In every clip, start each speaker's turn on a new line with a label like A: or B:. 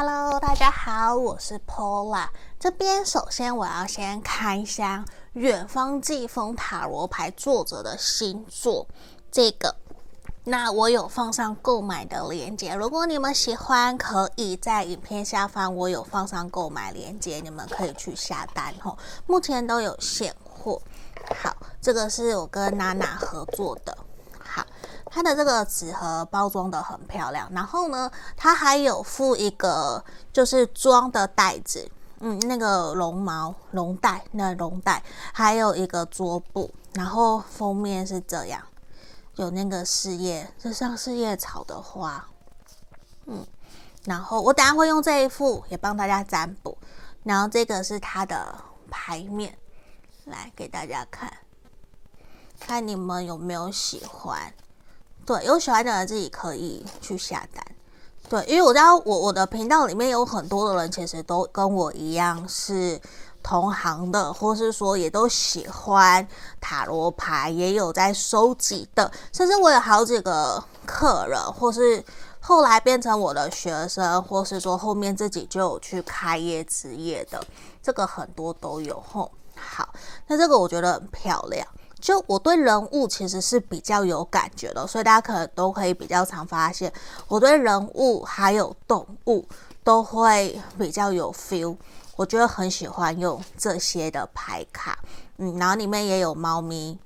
A: Hello，大家好，我是 Pola。这边首先我要先开箱远方季风塔罗牌作者的星座，这个，那我有放上购买的链接，如果你们喜欢，可以在影片下方我有放上购买链接，你们可以去下单吼。目前都有现货。好，这个是我跟娜娜合作的。它的这个纸盒包装的很漂亮，然后呢，它还有附一个就是装的袋子，嗯，那个绒毛绒袋，那绒袋，还有一个桌布，然后封面是这样，有那个四叶，就像四叶草的花，嗯，然后我等下会用这一副也帮大家占卜，然后这个是它的牌面，来给大家看，看你们有没有喜欢。对，有喜欢的人自己可以去下单。对，因为我知道我我的频道里面有很多的人，其实都跟我一样是同行的，或是说也都喜欢塔罗牌，也有在收集的。甚至我有好几个客人，或是后来变成我的学生，或是说后面自己就有去开业职业的，这个很多都有。吼，好，那这个我觉得很漂亮。就我对人物其实是比较有感觉的，所以大家可能都可以比较常发现，我对人物还有动物都会比较有 feel。我觉得很喜欢用这些的牌卡，嗯，然后里面也有猫咪，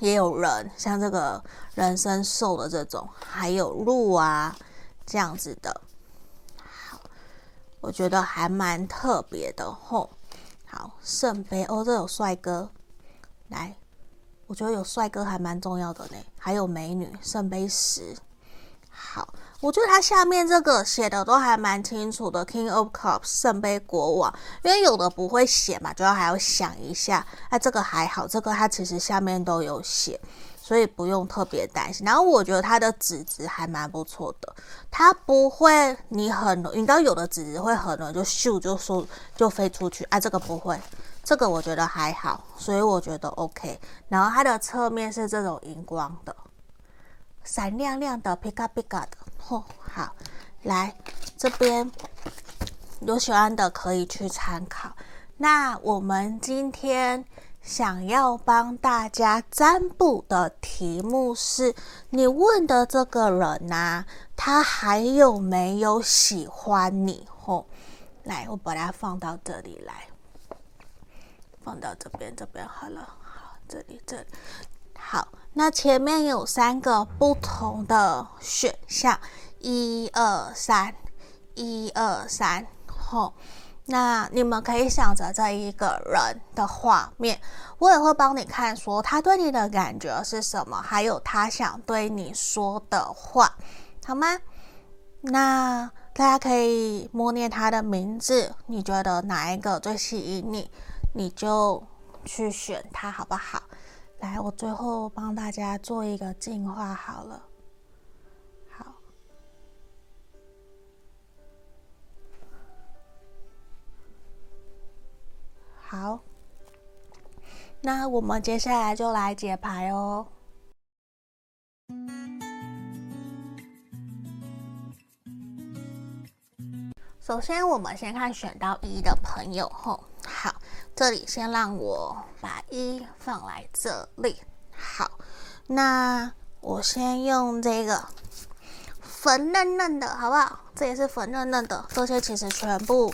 A: 也有人，像这个人参兽的这种，还有鹿啊这样子的，好，我觉得还蛮特别的吼。好，圣杯哦，这有帅哥，来。我觉得有帅哥还蛮重要的呢，还有美女，圣杯十。好，我觉得它下面这个写的都还蛮清楚的，King of Cups，圣杯国王。因为有的不会写嘛，就要还要想一下。那、啊、这个还好，这个它其实下面都有写，所以不用特别担心。然后我觉得它的纸质还蛮不错的，它不会你很，你知道有的纸质会很容易就咻就说就飞出去，啊，这个不会。这个我觉得还好，所以我觉得 OK。然后它的侧面是这种荧光的，闪亮亮的，皮卡皮卡的。嚯、好，来这边有喜欢的可以去参考。那我们今天想要帮大家占卜的题目是：你问的这个人呐、他还有没有喜欢你？嚯、哦，来，我把它放到这里来。放到这边，这边好了。好，这里，这里好。那前面有三个不同的选项，一二三，一二三。好，那你们可以想着这一个人的画面，我也会帮你看，说他对你的感觉是什么，还有他想对你说的话，好吗？那大家可以默念他的名字，你觉得哪一个最吸引你？你就去选他好不好？来，我最后帮大家做一个净化好了。好，那我们接下来就来解牌哦。首先，我们先看选到一的朋友吼，好。这里先让我把一放来这里，好，那我先用这个粉嫩嫩的，好不好？这也是粉嫩嫩的，这些其实全部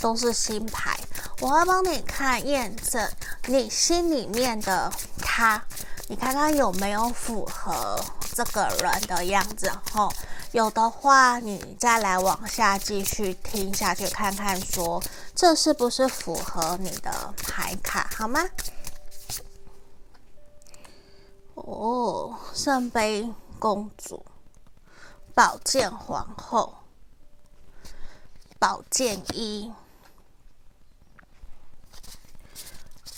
A: 都是新牌。我要帮你看验证你心里面的他，你看看有没有符合这个人的样子，吼。有的话，你再来往下继续听下去，看看说这是不是符合你的牌卡，好吗？哦，圣杯公主、宝剑皇后、宝剑一、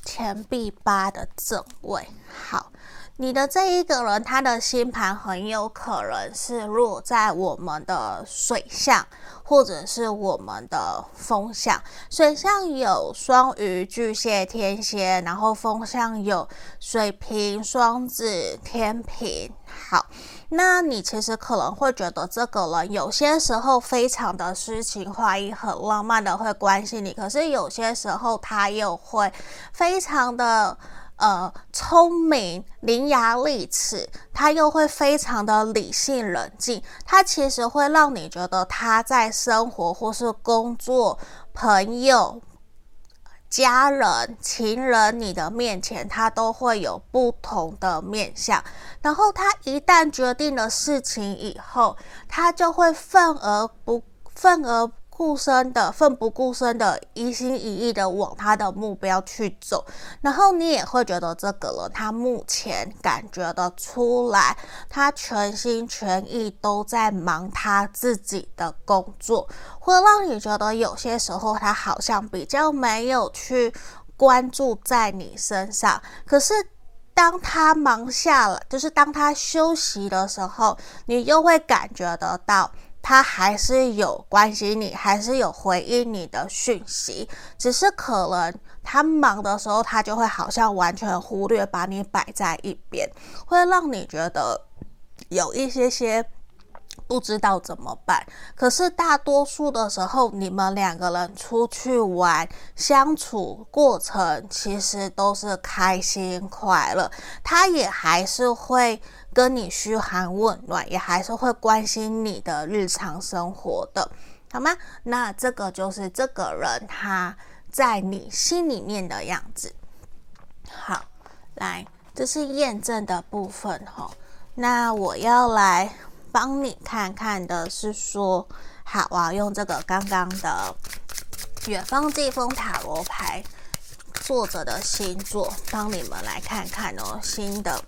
A: 钱币八的正位，好。你的这一个人，他的星盘很有可能是落在我们的水象，或者是我们的风象。水象有双鱼、巨蟹、天蝎，然后风象有水瓶、双子、天平。好，那你其实可能会觉得这个人有些时候非常的诗情画意，很浪漫的会关心你，可是有些时候他又会非常的。呃，聪明、伶牙俐齿，他又会非常的理性冷静，他其实会让你觉得他在生活或是工作、朋友、家人、情人你的面前，他都会有不同的面相。然后他一旦决定了事情以后，他就会愤而不愤而。顾身的奋不顾身的一心一意的往他的目标去走，然后你也会觉得这个人他目前感觉得出来，他全心全意都在忙他自己的工作，会让你觉得有些时候他好像比较没有去关注在你身上。可是当他忙下了，就是当他休息的时候，你又会感觉得到。他还是有关心你，还是有回应你的讯息，只是可能他忙的时候，他就会好像完全忽略，把你摆在一边，会让你觉得有一些些。不知道怎么办，可是大多数的时候，你们两个人出去玩，相处过程其实都是开心快乐。他也还是会跟你嘘寒问暖，也还是会关心你的日常生活的，好吗？那这个就是这个人他在你心里面的样子。好，来，这是验证的部分哈。那我要来。帮你看看的是说，好，我要用这个刚刚的远方季风塔罗牌作者的星座，帮你们来看看哦。新的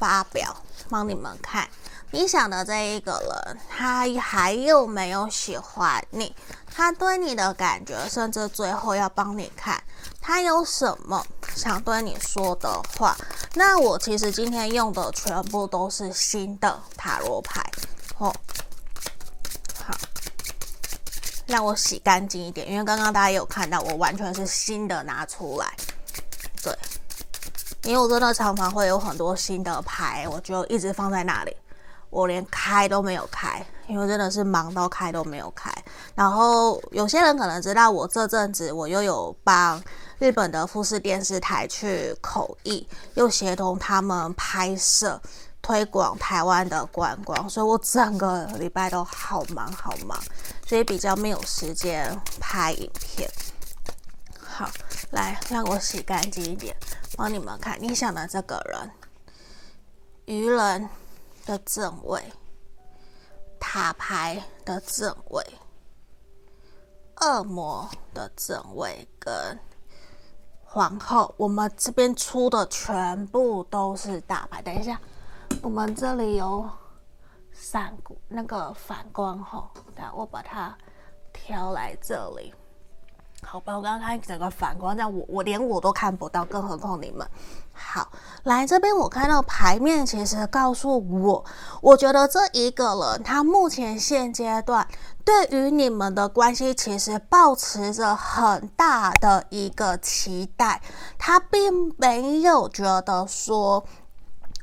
A: 发表，帮你们看，你想的这一个人，他还有没有喜欢你？他对你的感觉，甚至最后要帮你看，他有什么想对你说的话。那我其实今天用的全部都是新的塔罗牌。哦，好，让我洗干净一点，因为刚刚大家有看到，我完全是新的拿出来。对，因为我真的常常会有很多新的牌，我就一直放在那里，我连开都没有开，因为真的是忙到开都没有开。然后有些人可能知道，我这阵子我又有帮日本的富士电视台去口译，又协同他们拍摄。推广台湾的观光，所以我整个礼拜都好忙好忙，所以比较没有时间拍影片。好，来让我洗干净一点，帮你们看。你想的这个人，愚人的正位，塔牌的正位，恶魔的正位，跟皇后。我们这边出的全部都是大牌。等一下。我们这里有闪那个反光吼，等下我把它调来这里。好吧，我刚刚看整个反光，这样我我连我都看不到，更何况你们。好，来这边我看到牌面，其实告诉我，我觉得这一个人他目前现阶段对于你们的关系，其实抱持着很大的一个期待，他并没有觉得说。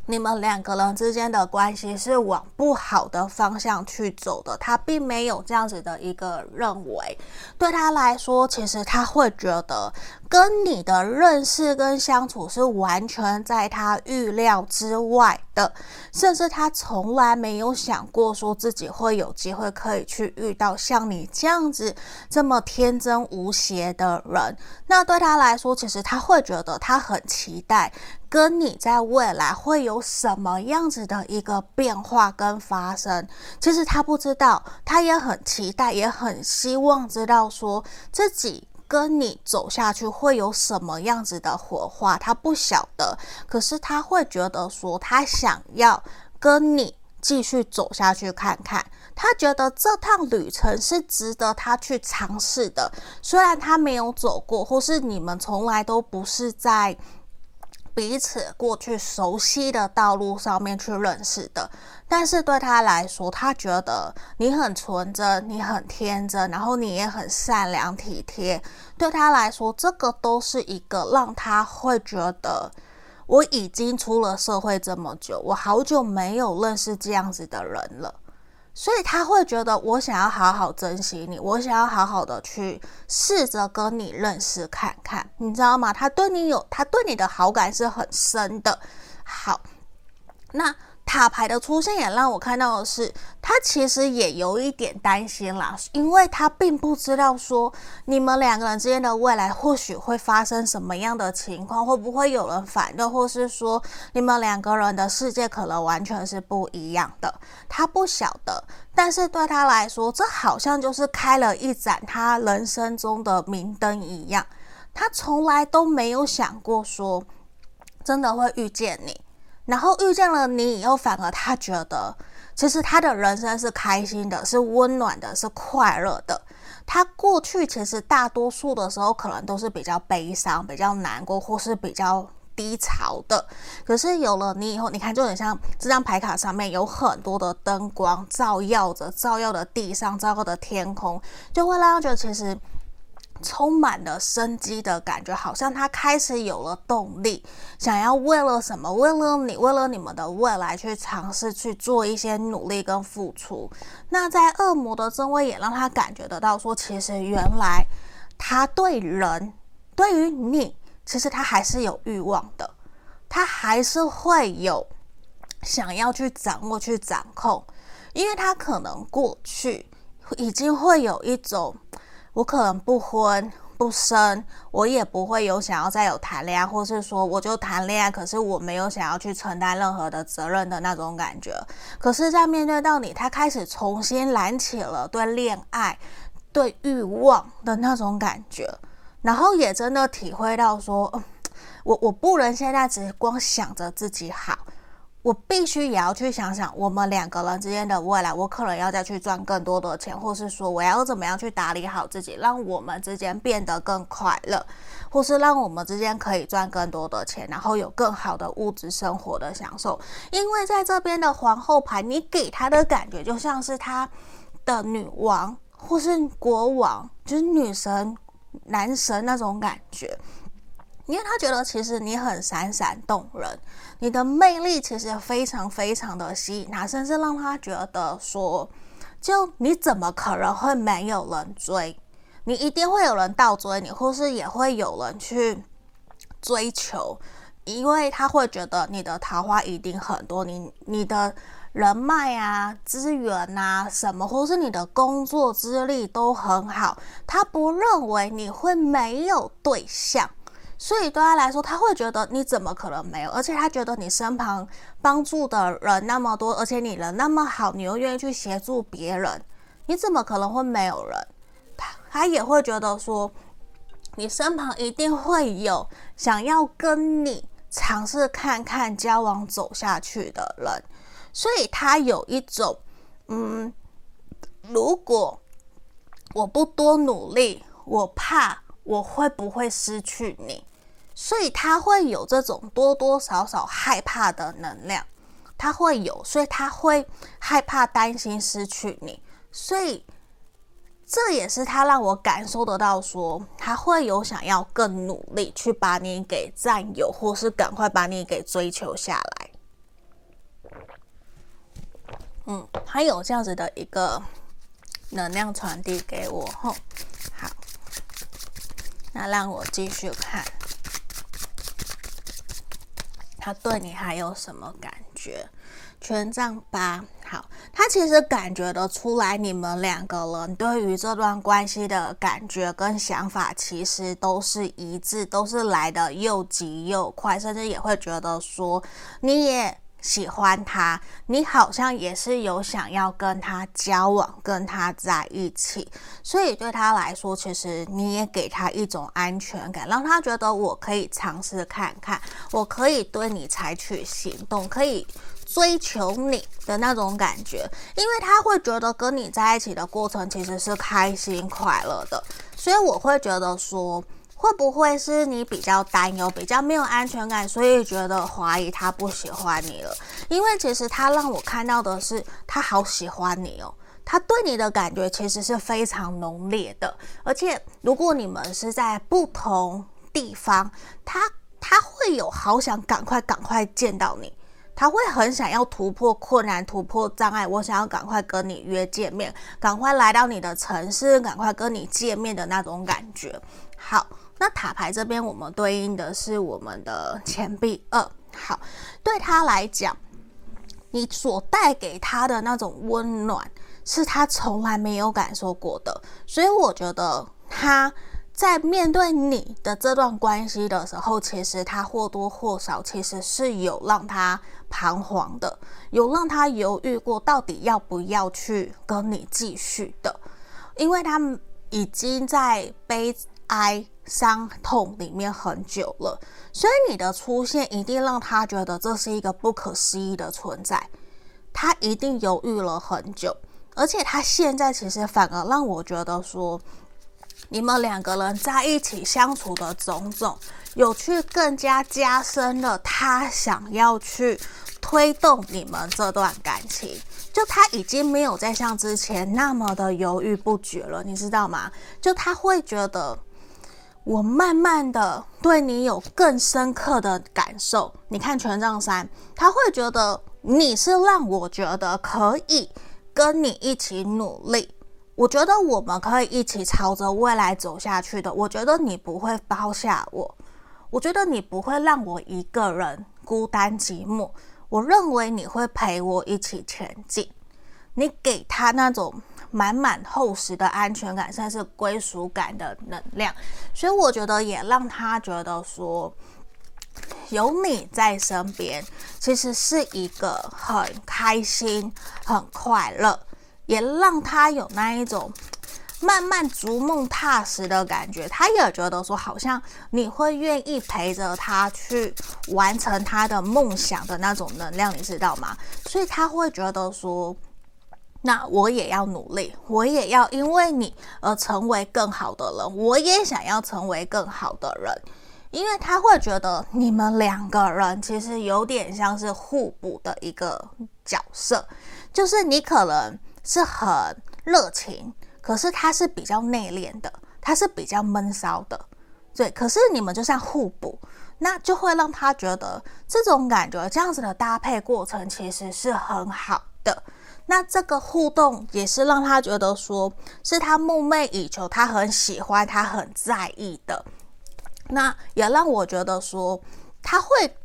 A: 你们两个人之间的关系是往不好的方向去走的，他并没有这样子的一个认为。对他来说，其实他会觉得跟你的认识跟相处是完全在他预料之外的，甚至他从来没有想过说自己会有机会可以去遇到像你这样子这么天真无邪的人。那对他来说，其实他会觉得他很期待。跟你在未来会有什么样子的一个变化跟发生？其实他不知道，他也很期待，也很希望知道说自己跟你走下去会有什么样子的火花。他不晓得，可是他会觉得说，他想要跟你继续走下去看看。他觉得这趟旅程是值得他去尝试的，虽然他没有走过，或是你们从来都不是在。彼此过去熟悉的道路上面去认识的，但是对他来说，他觉得你很纯真，你很天真，然后你也很善良体贴。对他来说，这个都是一个让他会觉得，我已经出了社会这么久，我好久没有认识这样子的人了。所以他会觉得，我想要好好珍惜你，我想要好好的去试着跟你认识看看，你知道吗？他对你有，他对你的好感是很深的。好，那。塔牌的出现也让我看到的是，他其实也有一点担心啦，因为他并不知道说你们两个人之间的未来或许会发生什么样的情况，会不会有人反对，或是说你们两个人的世界可能完全是不一样的。他不晓得，但是对他来说，这好像就是开了一盏他人生中的明灯一样。他从来都没有想过说真的会遇见你。然后遇见了你以后，反而他觉得，其实他的人生是开心的，是温暖的，是快乐的。他过去其实大多数的时候，可能都是比较悲伤、比较难过，或是比较低潮的。可是有了你以后，你看，就很像这张牌卡上面有很多的灯光照耀着，照耀的地上，照耀的天空，就会让他觉得其实。充满了生机的感觉，好像他开始有了动力，想要为了什么？为了你，为了你们的未来去尝试去做一些努力跟付出。那在恶魔的正位也让他感觉得到，说其实原来他对人，对于你，其实他还是有欲望的，他还是会有想要去掌握、去掌控，因为他可能过去已经会有一种。我可能不婚不生，我也不会有想要再有谈恋爱，或是说我就谈恋爱，可是我没有想要去承担任何的责任的那种感觉。可是，在面对到你，他开始重新燃起了对恋爱、对欲望的那种感觉，然后也真的体会到说，嗯，我我不能现在只光想着自己好。我必须也要去想想我们两个人之间的未来，我可能要再去赚更多的钱，或是说我要怎么样去打理好自己，让我们之间变得更快乐，或是让我们之间可以赚更多的钱，然后有更好的物质生活的享受。因为在这边的皇后牌，你给他的感觉就像是他的女王，或是国王，就是女神、男神那种感觉。因为他觉得其实你很闪闪动人，你的魅力其实非常非常的吸引他，甚至让他觉得说，就你怎么可能会没有人追？你一定会有人倒追你，或是也会有人去追求，因为他会觉得你的桃花一定很多，你你的人脉啊、资源啊什么，或是你的工作资历都很好，他不认为你会没有对象。所以对他来说，他会觉得你怎么可能没有？而且他觉得你身旁帮助的人那么多，而且你人那么好，你又愿意去协助别人，你怎么可能会没有人？他他也会觉得说，你身旁一定会有想要跟你尝试看看交往走下去的人。所以他有一种，嗯，如果我不多努力，我怕我会不会失去你。所以他会有这种多多少少害怕的能量，他会有，所以他会害怕、担心失去你，所以这也是他让我感受得到，说他会有想要更努力去把你给占有，或是赶快把你给追求下来。嗯，他有这样子的一个能量传递给我，吼，那让我继续看。他对你还有什么感觉？权杖八，好，他其实感觉得出来，你们两个人对于这段关系的感觉跟想法，其实都是一致，都是来的又急又快，甚至也会觉得说，你也。喜欢他，你好像也是有想要跟他交往，跟他在一起，所以对他来说，其实你也给他一种安全感，让他觉得我可以尝试看看，我可以对你采取行动，可以追求你的那种感觉，因为他会觉得跟你在一起的过程其实是开心快乐的，所以我会觉得说。会不会是你比较担忧、比较没有安全感，所以觉得怀疑他不喜欢你了？因为其实他让我看到的是，他好喜欢你哦，他对你的感觉其实是非常浓烈的。而且如果你们是在不同地方，他他会有好想赶快赶快见到你。他会很想要突破困难、突破障碍，我想要赶快跟你约见面，赶快来到你的城市，赶快跟你见面的那种感觉。好，那塔牌这边我们对应的是我们的钱币二。好，对他来讲，你所带给他的那种温暖，是他从来没有感受过的，所以我觉得他。在面对你的这段关系的时候，其实他或多或少其实是有让他彷徨的，有让他犹豫过，到底要不要去跟你继续的，因为他已经在背哀、伤痛里面很久了，所以你的出现一定让他觉得这是一个不可思议的存在，他一定犹豫了很久，而且他现在其实反而让我觉得说。你们两个人在一起相处的种种，有去更加加深了他想要去推动你们这段感情，就他已经没有再像之前那么的犹豫不决了，你知道吗？就他会觉得，我慢慢的对你有更深刻的感受。你看权杖三，他会觉得你是让我觉得可以跟你一起努力。我觉得我们可以一起朝着未来走下去的。我觉得你不会抛下我，我觉得你不会让我一个人孤单寂寞。我认为你会陪我一起前进。你给他那种满满厚实的安全感，甚至是归属感的能量，所以我觉得也让他觉得说，有你在身边，其实是一个很开心、很快乐。也让他有那一种慢慢逐梦踏实的感觉，他也觉得说，好像你会愿意陪着他去完成他的梦想的那种能量，你知道吗？所以他会觉得说，那我也要努力，我也要因为你而成为更好的人，我也想要成为更好的人，因为他会觉得你们两个人其实有点像是互补的一个角色，就是你可能。是很热情，可是他是比较内敛的，他是比较闷骚的，对。可是你们就像互补，那就会让他觉得这种感觉，这样子的搭配过程其实是很好的。那这个互动也是让他觉得说是他梦寐以求，他很喜欢，他很在意的。那也让我觉得说他会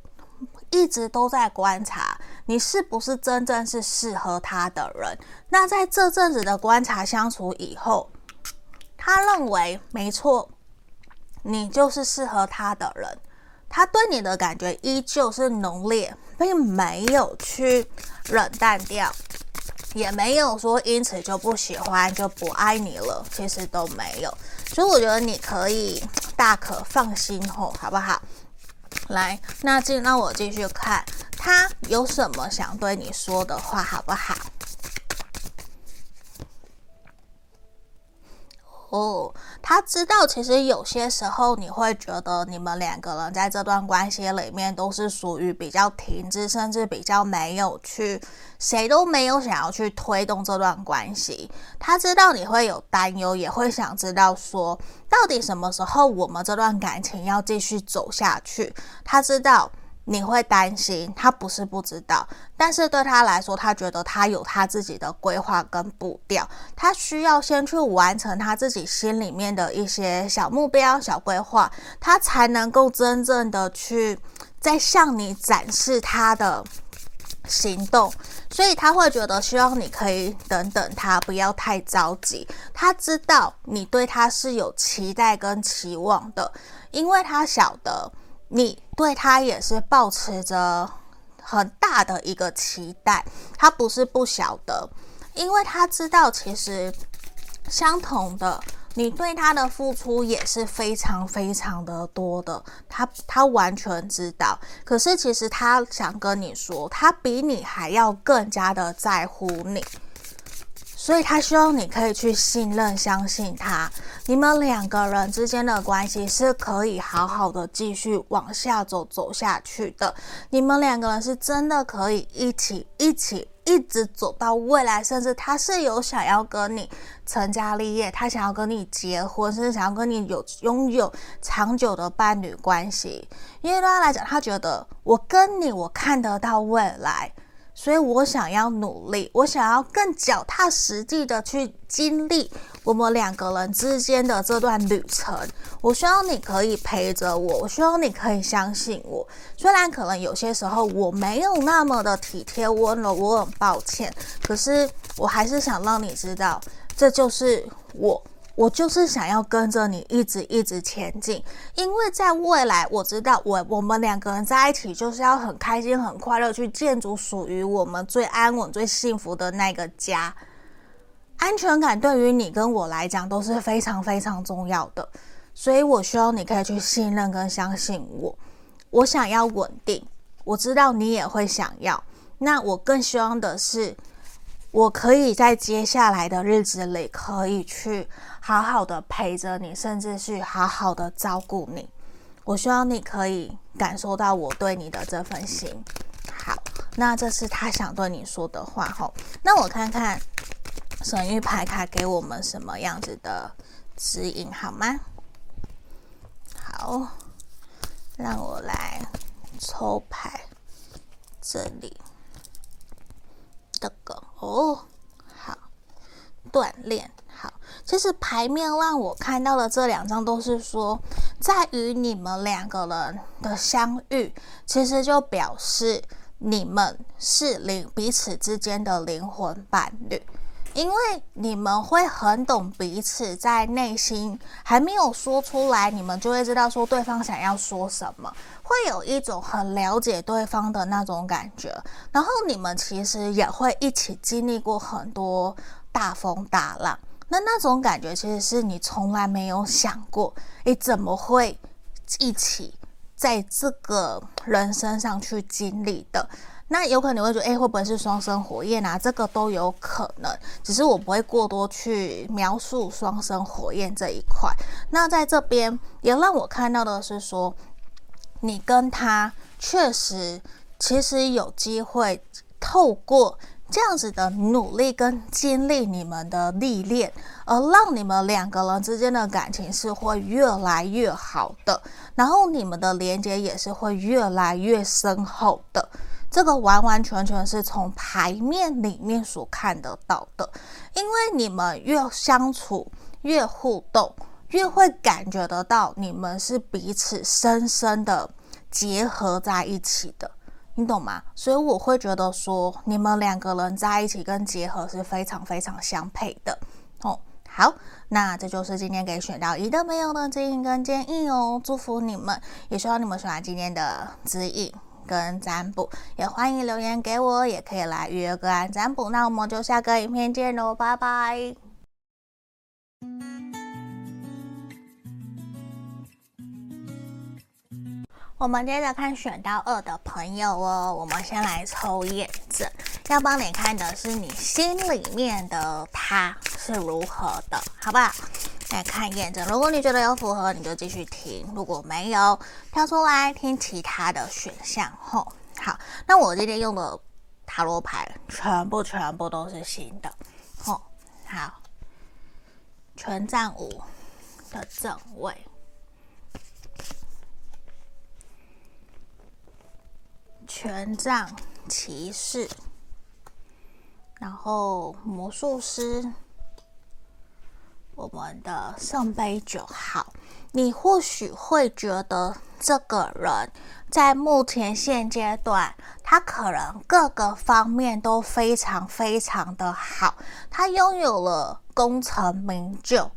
A: 一直都在观察。你是不是真正是适合他的人？那在这阵子的观察相处以后，他认为没错，你就是适合他的人。他对你的感觉依旧是浓烈，并没有去冷淡掉，也没有说因此就不喜欢就不爱你了，其实都没有。所以我觉得你可以大可放心吼，好不好？来，那继那我继续看。他有什么想对你说的话，好不好？哦，他知道，其实有些时候你会觉得你们两个人在这段关系里面都是属于比较停滞，甚至比较没有去，谁都没有想要去推动这段关系。他知道你会有担忧，也会想知道说，到底什么时候我们这段感情要继续走下去。他知道。你会担心，他不是不知道，但是对他来说，他觉得他有他自己的规划跟步调，他需要先去完成他自己心里面的一些小目标、小规划，他才能够真正的去再向你展示他的行动，所以他会觉得希望你可以等等他，不要太着急。他知道你对他是有期待跟期望的，因为他晓得。你对他也是抱持着很大的一个期待，他不是不晓得，因为他知道其实相同的，你对他的付出也是非常非常的多的，他他完全知道。可是其实他想跟你说，他比你还要更加的在乎你。所以他希望你可以去信任、相信他。你们两个人之间的关系是可以好好的继续往下走、走下去的。你们两个人是真的可以一起、一起。一直走到未来，甚至他是有想要跟你成家立业，他想要跟你结婚，甚至想要跟你有拥有长久的伴侣关系。因为对他来讲，他觉得我跟你，我看得到未来。所以我想要努力，我想要更脚踏实地的去经历我们两个人之间的这段旅程。我希望你可以陪着我，我希望你可以相信我。虽然可能有些时候我没有那么的体贴温柔，我很抱歉，可是我还是想让你知道，这就是我。我就是想要跟着你一直一直前进，因为在未来，我知道我我们两个人在一起就是要很开心、很快乐，去建筑属于我们最安稳、最幸福的那个家。安全感对于你跟我来讲都是非常非常重要的，所以我希望你可以去信任跟相信我。我想要稳定，我知道你也会想要。那我更希望的是，我可以在接下来的日子里可以去。好好的陪着你，甚至是好好的照顾你。我希望你可以感受到我对你的这份心。好，那这是他想对你说的话吼。那我看看神谕牌卡给我们什么样子的指引好吗？好，让我来抽牌。这里，这个哦，好，锻炼。好，其实牌面让我看到的这两张都是说，在于你们两个人的相遇，其实就表示你们是灵彼此之间的灵魂伴侣，因为你们会很懂彼此，在内心还没有说出来，你们就会知道说对方想要说什么，会有一种很了解对方的那种感觉，然后你们其实也会一起经历过很多大风大浪。那那种感觉，其实是你从来没有想过，你怎么会一起在这个人身上去经历的？那有可能你会觉得，哎，会不会是双生火焰啊？这个都有可能，只是我不会过多去描述双生火焰这一块。那在这边也让我看到的是说，你跟他确实其实有机会透过。这样子的努力跟经历，你们的历练，而让你们两个人之间的感情是会越来越好的，然后你们的连接也是会越来越深厚的。这个完完全全是从牌面里面所看得到的，因为你们越相处越互动，越会感觉得到你们是彼此深深的结合在一起的。你懂吗？所以我会觉得说，你们两个人在一起跟结合是非常非常相配的哦。好，那这就是今天给选到一的朋友的指引跟建议哦。祝福你们，也希望你们喜欢今天的指引跟占卜，也欢迎留言给我，也可以来预约个案占卜。那我们就下个影片见喽，拜拜。我们接着看选到二的朋友哦，我们先来抽验证，要帮你看的是你心里面的他是如何的，好不好？来看验证，如果你觉得有符合，你就继续听；如果没有，跳出来听其他的选项。吼，好，那我今天用的塔罗牌全部全部都是新的。吼，好，权杖五的正位。权杖骑士，然后魔术师，我们的圣杯九号。你或许会觉得这个人在目前现阶段，他可能各个方面都非常非常的好，他拥有了功成名就，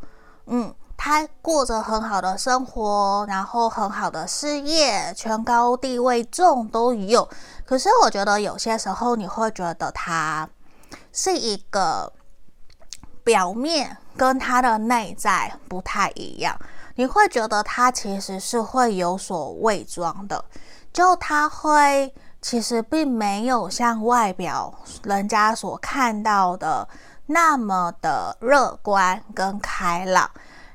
A: 嗯。他过着很好的生活，然后很好的事业，权高地位重都有。可是我觉得有些时候你会觉得他是一个表面跟他的内在不太一样，你会觉得他其实是会有所伪装的，就他会其实并没有像外表人家所看到的。那么的乐观跟开朗。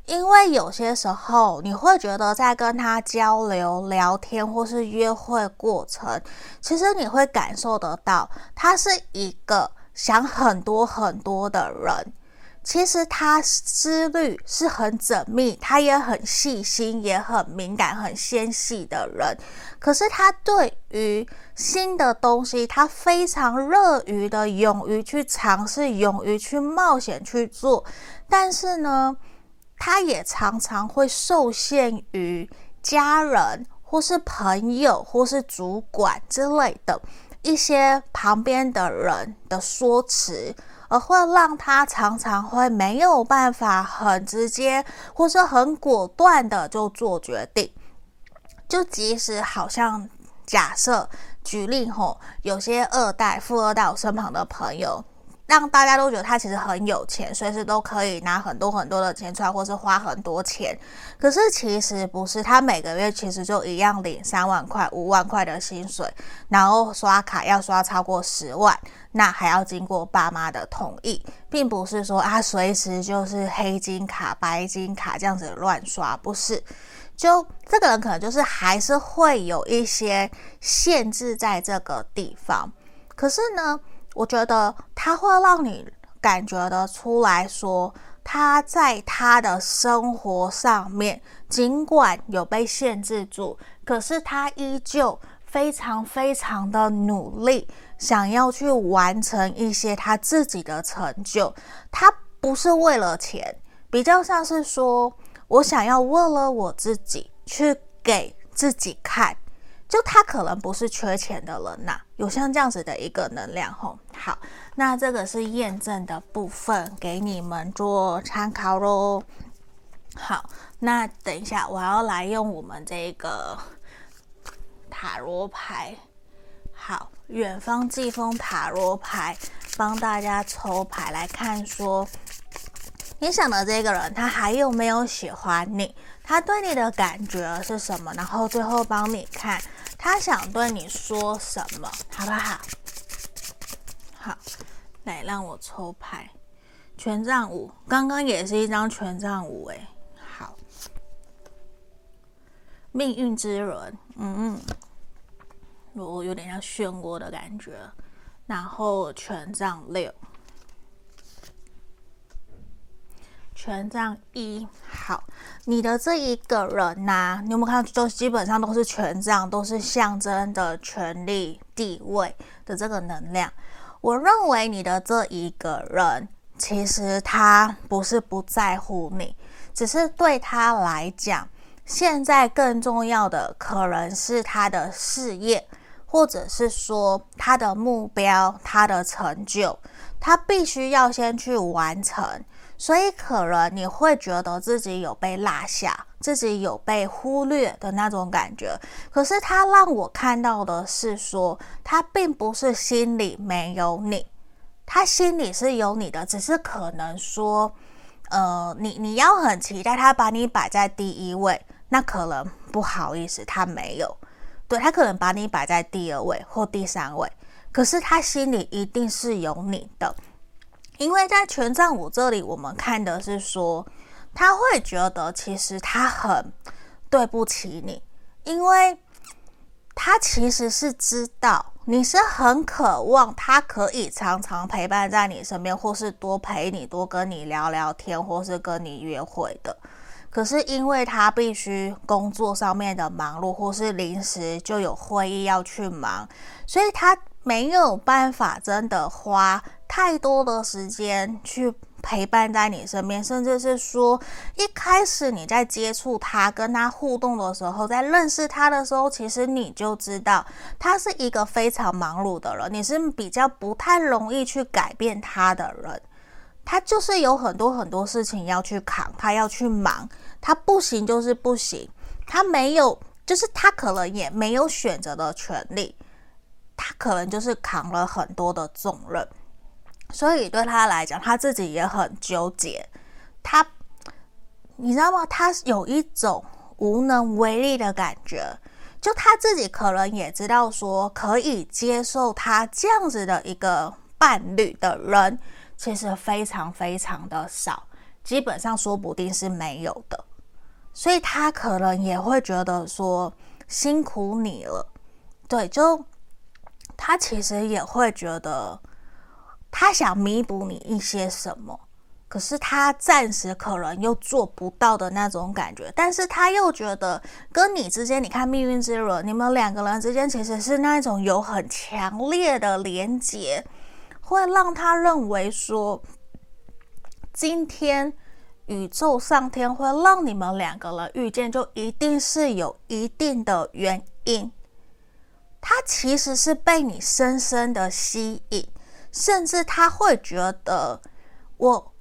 A: 因为有些时候，你会觉得在跟他交流、聊天或是约会过程，其实你会感受得到，他是一个想很多很多的人。其实他思虑是很缜密，他也很细心，也很敏感、很纤细的人。可是他对于新的东西，他非常乐于的、勇于去尝试、勇于去冒险去做。但是呢，他也常常会受限于家人，或是朋友，或是主管之类的一些旁边的人的说辞，而会让他常常会没有办法很直接，或是很果断的就做决定。就即使好像假设举例吼，有些二代、富二代，身旁的朋友。让大家都觉得他其实很有钱，随时都可以拿很多很多的钱出来，或是花很多钱。可是其实不是，他每个月其实就一样领三万块、五万块的薪水，然后刷卡要刷超过十万，那还要经过爸妈的同意，并不是说他随时就是黑金卡、白金卡这样子乱刷，不是。就这个人可能就是还是会有一些限制在这个地方，可是呢，我觉得他会让你感觉得出来说，他在他的生活上面，尽管有被限制住，可是他依旧非常非常的努力，想要去完成一些他自己的成就。他不是为了钱，比较像是说，我想要为了我自己去给自己看。就他可能不是缺钱的人呐、有像这样子的一个能量吼。好，那这个是验证的部分，给你们做参考喽。好，那等一下我要来用我们这个塔罗牌，好，远方季风塔罗牌，帮大家抽牌来看说，你想的这个人他还有没有喜欢你？他对你的感觉是什么？然后最后帮你看。他想对你说什么，好不好？好，来让我抽牌，权杖五，刚刚也是一张权杖五，哎，好，命运之轮，嗯嗯，我有点像漩涡的感觉，然后权杖六。权杖一，好，你的这一个人呐、你有没有看到？就基本上都是权杖，都是象征的权力、地位的这个能量。我认为你的这一个人，其实他不是不在乎你，只是对他来讲，现在更重要的可能是他的事业，或者是说他的目标、他的成就，他必须要先去完成。所以可能你会觉得自己有被落下，自己有被忽略的那种感觉。可是他让我看到的是说，他并不是心里没有你，他心里是有你的，只是可能说，呃，你你要很期待他把你摆在第一位，那可能不好意思，他没有，对，他可能把你摆在第二位或第三位，可是他心里一定是有你的。因为在权杖五这里，我们看的是说，他会觉得其实他很对不起你，因为他其实是知道你是很渴望他可以常常陪伴在你身边，或是多陪你、多跟你聊聊天，或是跟你约会的。可是因为他必须工作上面的忙碌，或是临时就有会议要去忙，所以他没有办法真的花。太多的时间去陪伴在你身边，甚至是说，一开始你在接触他、跟他互动的时候，在认识他的时候，其实你就知道他是一个非常忙碌的人，你是比较不太容易去改变他的人。他就是有很多很多事情要去扛，他要去忙，他不行就是不行，他没有，就是他可能也没有选择的权利，他可能就是扛了很多的重任。所以对他来讲，他自己也很纠结。他，你知道吗？他有一种无能为力的感觉。就他自己可能也知道，说可以接受他这样子的一个伴侣的人，其实非常非常的少，基本上说不定是没有的。所以他可能也会觉得说辛苦你了，对，就他其实也会觉得他想弥补你一些什么。可是他暂时可能又做不到的那种感觉，但是他又觉得跟你之间，你看命运之轮，你们两个人之间其实是那一种有很强烈的连结，会让他认为说，今天宇宙上天会让你们两个人遇见，就一定是有一定的原因。他其实是被你深深的吸引，甚至他会觉得我。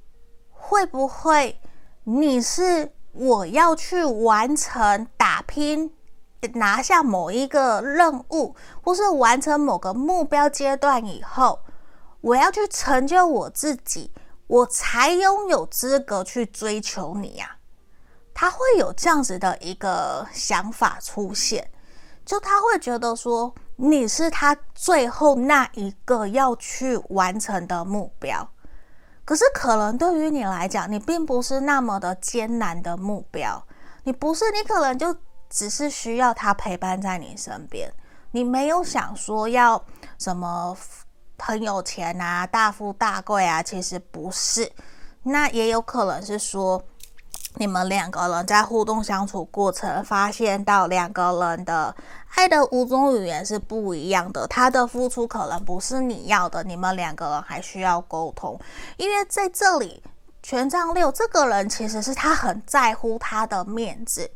A: 会不会你是我要去完成打拼，拿下某一个任务，或是完成某个目标阶段以后，我要去成就我自己，我才拥有资格去追求你呀？他会有这样子的一个想法出现，就他会觉得说你是他最后那一个要去完成的目标。可是，可能对于你来讲，你并不是那么的艰难的目标。你不是，你可能就只是需要他陪伴在你身边。你没有想说要什么很有钱啊、大富大贵啊，其实不是。那也有可能是说。你们两个人在互动相处过程，发现到两个人的爱的五种语言是不一样的，他的付出可能不是你要的，你们两个人还需要沟通。因为在这里，权杖六这个人其实是他很在乎他的面子，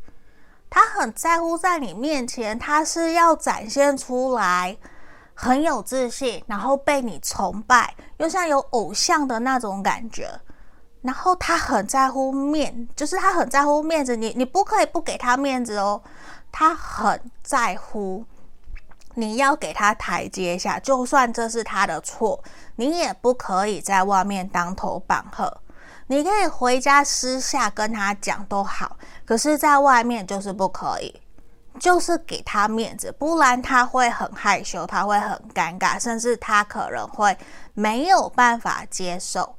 A: 他很在乎在你面前，他是要展现出来很有自信，然后被你崇拜，又像有偶像的那种感觉。然后他很在乎面，就是他很在乎面子，你你不可以不给他面子哦。他很在乎，你要给他台阶下，就算这是他的错，你也不可以在外面当头棒喝。你可以回家私下跟他讲都好，可是在外面就是不可以，就是给他面子，不然他会很害羞，他会很尴尬，甚至他可能会没有办法接受。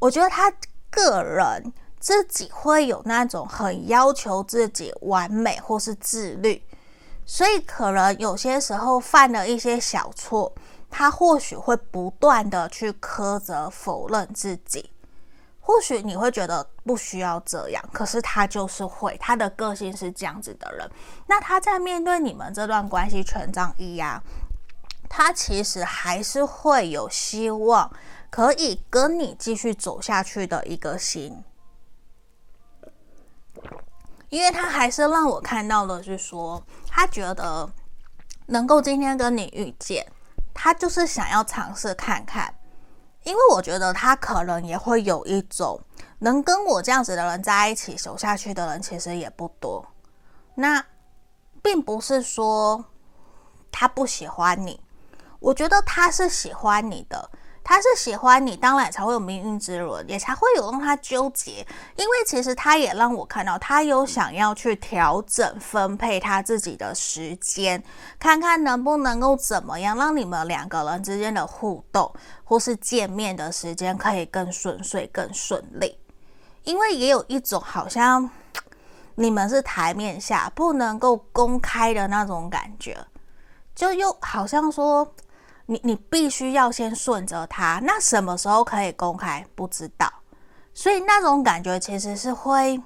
A: 我觉得他个人自己会有那种很要求自己完美或是自律，所以可能有些时候犯了一些小错，他或许会不断的去苛责、否认自己。或许你会觉得不需要这样，可是他就是会，他的个性是这样子的人。那他在面对你们这段关系，权杖一啊，他其实还是会有希望。可以跟你继续走下去的一个心，因为他还是让我看到的是说，他觉得能够今天跟你遇见，他就是想要尝试看看，因为我觉得他可能也会有一种能跟我这样子的人在一起走下去的人，其实也不多。那并不是说他不喜欢你，我觉得他是喜欢你的。他是喜欢你，当然才会有命运之轮，也才会有让他纠结。因为其实他也让我看到，他有想要去调整分配他自己的时间，看看能不能够怎么样让你们两个人之间的互动或是见面的时间可以更顺遂、更顺利。因为也有一种好像你们是台面下不能够公开的那种感觉，就又好像说。你你必须要先顺着他，那什么时候可以公开不知道，所以那种感觉其实是会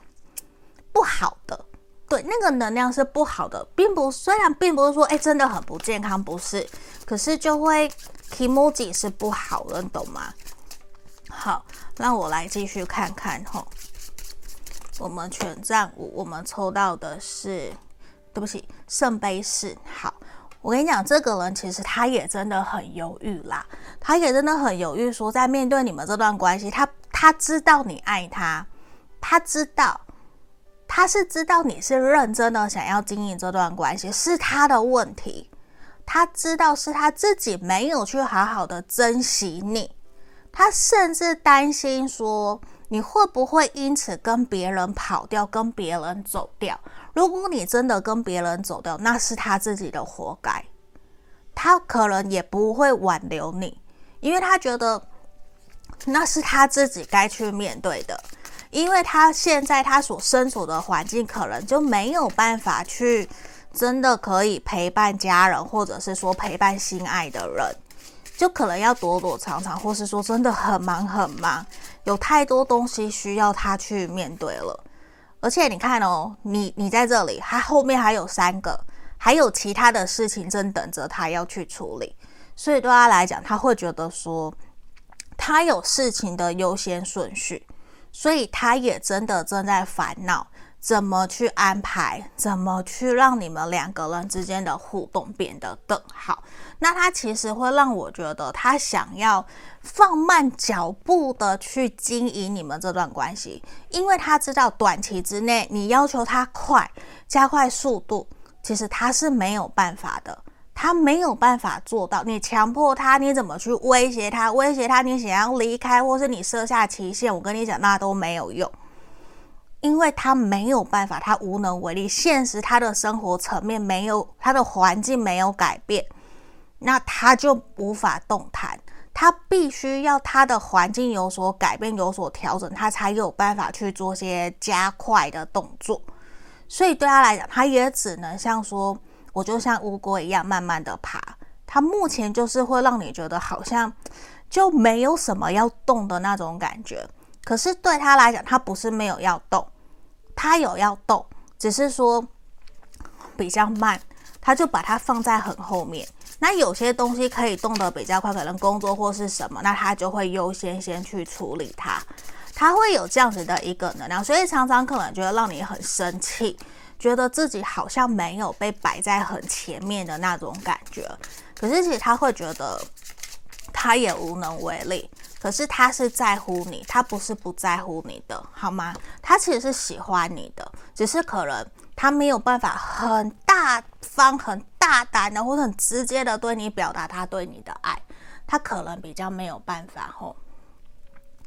A: 不好的，对，那个能量是不好的，并不虽然并不是说哎真的很不健康，不是，可是就会 kimoji 是不好的，你懂吗？好，那我来继续看看吼，我们权杖五，我们抽到的是，对不起，圣杯四，好。我跟你讲，这个人其实他也真的很犹豫啦，他也真的很犹豫，说在面对你们这段关系，他他知道你爱他，他知道他是知道你是认真的想要经营这段关系，是他的问题，他知道是他自己没有去好好的珍惜你，他甚至担心说你会不会因此跟别人跑掉，跟别人走掉。如果你真的跟别人走掉，那是他自己的活该，他可能也不会挽留你，因为他觉得那是他自己该去面对的，因为他现在他所身处的环境可能就没有办法去真的可以陪伴家人，或者是说陪伴心爱的人，就可能要躲躲藏藏，或是说真的很忙很忙，有太多东西需要他去面对了。而且你看哦，你你在这里，他后面还有三个，还有其他的事情正等着他要去处理，所以对他来讲，他会觉得说。他有事情的优先顺序，所以他也真的正在烦恼怎么去安排，怎么去让你们两个人之间的互动变得更好。那他其实会让我觉得，他想要放慢脚步的去经营你们这段关系，因为他知道短期之内你要求他快，加快速度，其实他是没有办法的。他没有办法做到，你强迫他，你怎么去威胁他？威胁他，你想要离开，或是你设下期限，我跟你讲，那都没有用，因为他没有办法，他无能为力。现实他的生活层面没有，他的环境没有改变，那他就无法动弹。他必须要他的环境有所改变，有所调整，他才有办法去做些加快的动作。所以对他来讲，他也只能像说。我就像乌龟一样慢慢的爬，他目前就是会让你觉得好像就没有什么要动的那种感觉。可是对他来讲，他不是没有要动，他有要动，只是说比较慢，他就把它放在很后面。那有些东西可以动得比较快，可能工作或是什么，那他就会优先先去处理它。他会有这样子的一个能量，所以常常可能觉得让你很生气。觉得自己好像没有被摆在很前面的那种感觉，可是其实他会觉得他也无能为力。可是他是在乎你，他不是不在乎你的，好吗？他其实是喜欢你的，只是可能他没有办法很大方、很大胆的或者很直接的对你表达他对你的爱，他可能比较没有办法吼。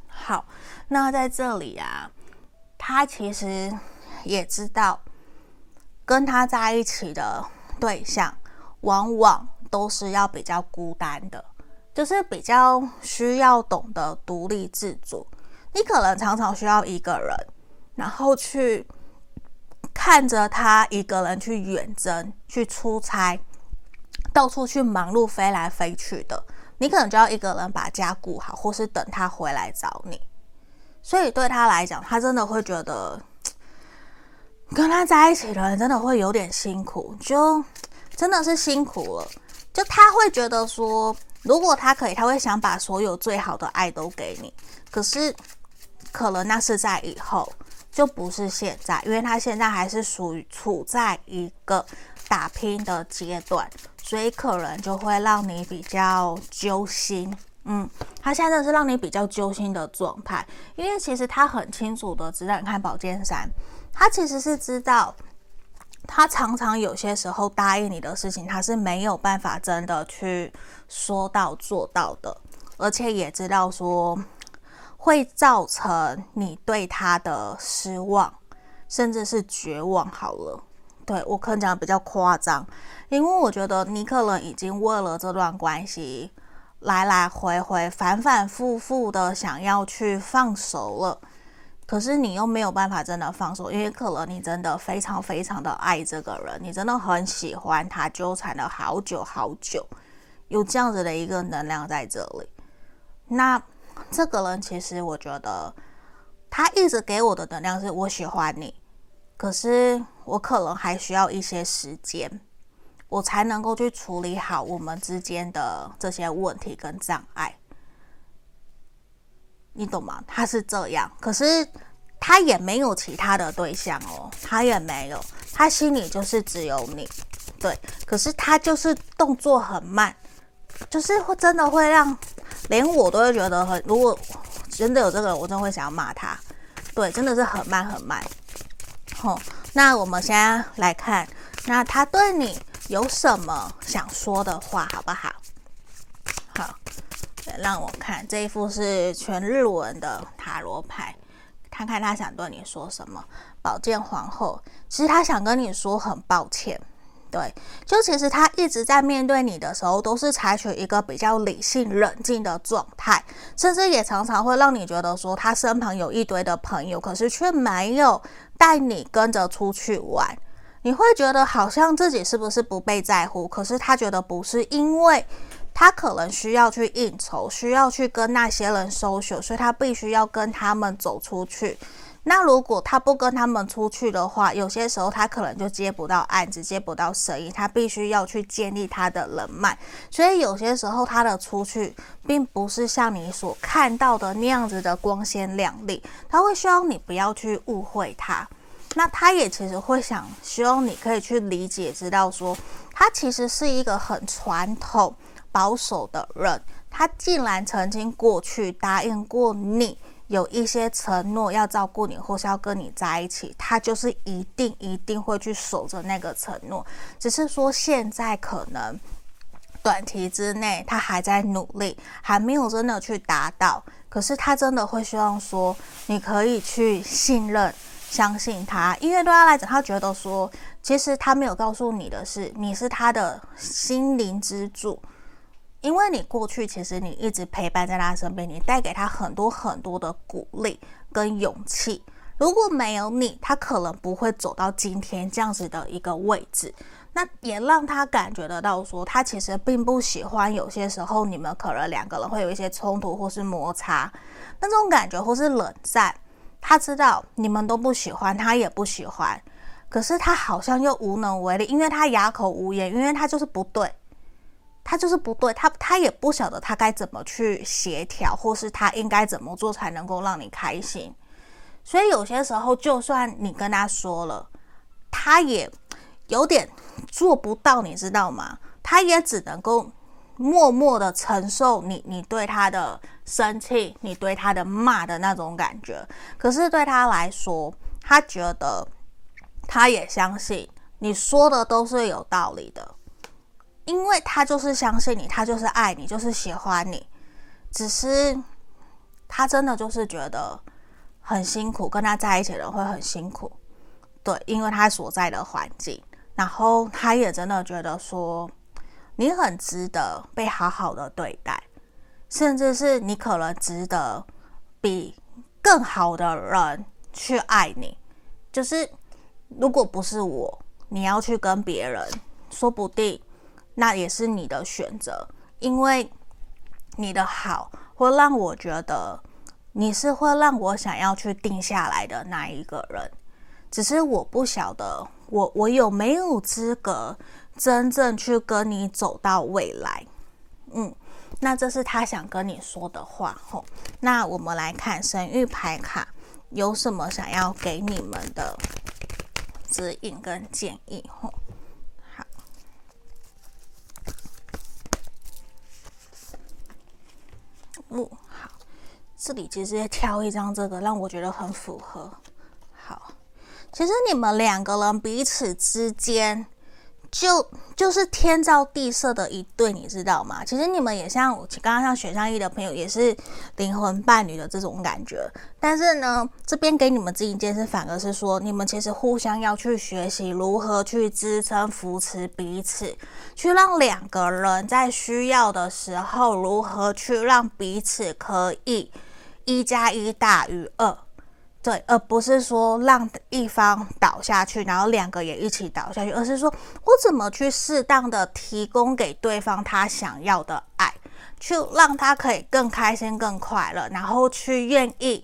A: 好，那在这里啊，他其实也知道。跟他在一起的对象，往往都是要比较孤单的，就是比较需要懂得独立自主。你可能常常需要一个人，然后去看着他一个人去远征、去出差，到处去忙碌、飞来飞去的。你可能就要一个人把家顾好，或是等他回来找你。所以对他来讲，他真的会觉得。跟他在一起的人真的会有点辛苦，就真的是辛苦了。就他会觉得说，如果他可以，他会想把所有最好的爱都给你。可是，可能那是在以后，就不是现在，因为他现在还是属于处在一个打拼的阶段，所以可能就会让你比较揪心。嗯，他现在是让你比较揪心的状态，因为其实他很清楚的知道，你看宝剑三。他其实是知道，他常常有些时候答应你的事情，他是没有办法真的去说到做到的，而且也知道说会造成你对他的失望，甚至是绝望。好了，对，我可能讲的比较夸张，因为我觉得你可能已经为了这段关系来来回回、反反复复的想要去放手了。可是你又没有办法真的放手，因为可能你真的非常非常的爱这个人，你真的很喜欢他，纠缠了好久好久，有这样子的一个能量在这里。那这个人其实我觉得他一直给我的能量是我喜欢你，可是我可能还需要一些时间，我才能够去处理好我们之间的这些问题跟障碍。你懂吗？他是这样，可是他也没有其他的对象哦，他也没有，他心里就是只有你，对。可是他就是动作很慢，就是会真的会让连我都会觉得很，如果真的有这个人，我真的会想要骂他。对，真的是很慢很慢。好，那我们现在来看，那他对你有什么想说的话，好不？好。让我看这一副是全日文的塔罗牌，看看他想对你说什么。宝剑皇后，其实他想跟你说很抱歉，对，就其实他一直在面对你的时候，都是采取一个比较理性、冷静的状态，甚至也常常会让你觉得说，他身旁有一堆的朋友，可是却没有带你跟着出去玩。你会觉得好像自己是不是不被在乎？可是他觉得不是，因为他可能需要去应酬，需要去跟那些人 social，所以他必须要跟他们走出去。那如果他不跟他们出去的话，有些时候他可能就接不到案子，接不到生意。他必须要去建立他的人脉，所以有些时候他的出去并不是像你所看到的那样子的光鲜亮丽。他会希望你不要去误会他。那他也其实会想希望你可以去理解，知道说他其实是一个很传统保守的人。他竟然曾经过去答应过你。有一些承诺要照顾你，或是要跟你在一起，他就是一定一定会去守着那个承诺。只是说现在可能短期之内他还在努力，还没有真的去达到。可是他真的会希望说，你可以去信任、相信他，因为对他来讲，他觉得说，其实他没有告诉你的是，你是他的心灵支柱。因为你过去其实你一直陪伴在他身边，你带给他很多很多的鼓励跟勇气。如果没有你，他可能不会走到今天这样子的一个位置。那也让他感觉得到说，他其实并不喜欢有些时候你们可能两个人会有一些冲突或是摩擦，那种感觉或是冷战。他知道你们都不喜欢，他也不喜欢，可是他好像又无能为力，因为他哑口无言，因为他就是不对。他就是不对，他他也不晓得他该怎么去协调，或是他应该怎么做才能够让你开心。所以有些时候，就算你跟他说了，他也有点做不到，你知道吗？他也只能够默默的承受你你对他的生气，你对他的骂的那种感觉。可是对他来说，他觉得他也相信你说的都是有道理的。因为他就是相信你，他就是爱你，就是喜欢你，只是他真的就是觉得很辛苦，跟他在一起的人会很辛苦，对，因为他所在的环境，然后他也真的觉得说你很值得被好好的对待，甚至是你可能值得比更好的人去爱你，就是如果不是我，你要去跟别人，说不定。那也是你的选择，因为你的好会让我觉得你是会让我想要去定下来的那一个人，只是我不晓得我我有没有资格真正去跟你走到未来。嗯，那这是他想跟你说的话吼。那我们来看神域牌卡有什么想要给你们的指引跟建议吼。嗯，好，这里其实也挑一张，这个让我觉得很符合。好，其实你们两个人彼此之间就就是天造地设的一对，你知道吗？其实你们也像我刚刚像选项一的朋友，也是灵魂伴侣的这种感觉。但是呢，这边给你们这一件事，反而是说你们其实互相要去学习如何去支撑、扶持彼此。去让两个人在需要的时候，如何去让彼此可以一加一大于二，对，而不是说让一方倒下去，然后两个也一起倒下去，而是说我怎么去适当的提供给对方他想要的爱，去让他可以更开心、更快乐，然后去愿意，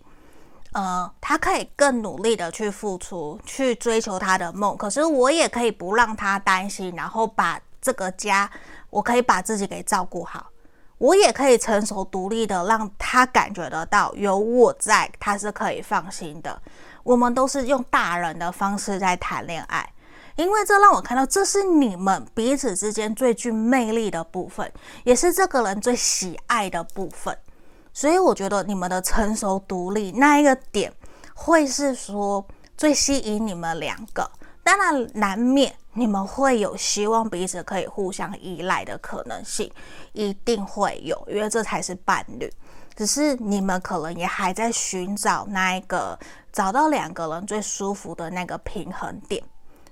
A: 呃，他可以更努力的去付出，去追求他的梦，可是我也可以不让他担心，然后把。这个家，我可以把自己给照顾好，我也可以成熟独立的，让他感觉得到有我在，他是可以放心的。我们都是用大人的方式在谈恋爱，因为这让我看到，这是你们彼此之间最具魅力的部分，也是这个人最喜爱的部分。所以我觉得你们的成熟独立那一个点，会是说最吸引你们两个。当然，难免你们会有希望彼此可以互相依赖的可能性，一定会有，因为这才是伴侣。只是你们可能也还在寻找那一个找到两个人最舒服的那个平衡点。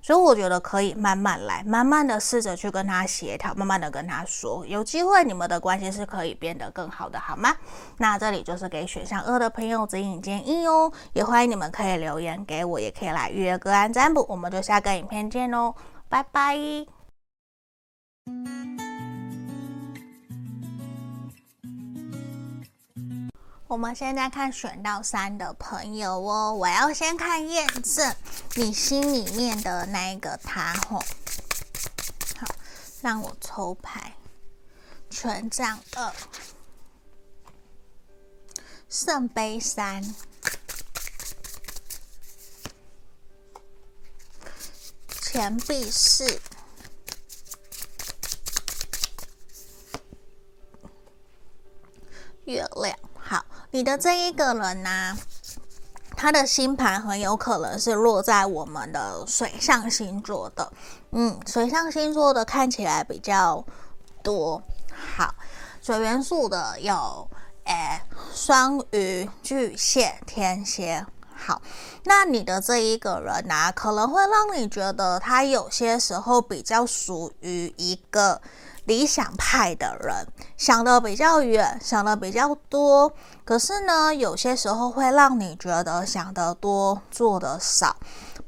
A: 所以我觉得可以慢慢来，慢慢的试着去跟他协调，慢慢的跟他说，有机会你们的关系是可以变得更好的，好吗？那这里就是给选项二的朋友指引建议哦，也欢迎你们可以留言给我，也可以来预约个案占卜，我们就下个影片见喽，拜拜。我们现在看选到三的朋友哦，我要先看验证你心里面的那一个他吼。好，让我抽牌，权杖二，圣杯三，钱币四，月亮。好，你的这一个人呢、他的星盘很有可能是落在我们的水象星座的。嗯，水象星座的看起来比较多。好，水元素的有，哎，双鱼、巨蟹、天蝎。好，那你的这一个人呢、啊，可能会让你觉得他有些时候比较属于一个。理想派的人想的比较远，想的比较多，可是呢，有些时候会让你觉得想得多，做得少。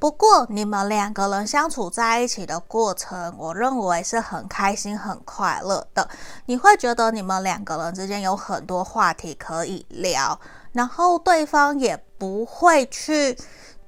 A: 不过，你们两个人相处在一起的过程，我认为是很开心、很快乐的。你会觉得你们两个人之间有很多话题可以聊，然后对方也不会去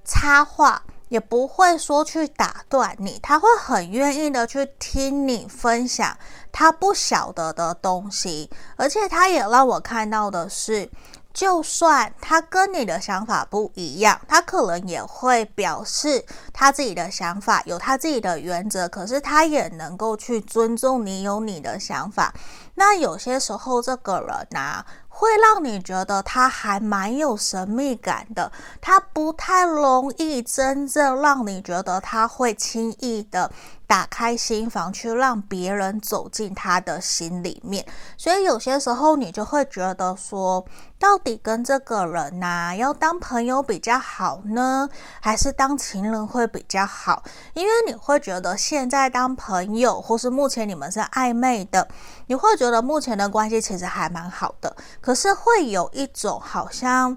A: 插话。也不会说去打断你，他会很愿意的去听你分享他不晓得的东西，而且他也让我看到的是，就算他跟你的想法不一样，他可能也会表示他自己的想法，有他自己的原则，可是他也能够去尊重你有你的想法。那有些时候，这个人呐、会让你觉得他还蛮有神秘感的，他不太容易真正让你觉得他会轻易的打开心房去让别人走进他的心里面，所以有些时候你就会觉得说，到底跟这个人呐，要当朋友比较好呢，还是当情人会比较好？因为你会觉得现在当朋友，或是目前你们是暧昧的，你会觉得目前的关系其实还蛮好的。可是会有一种好像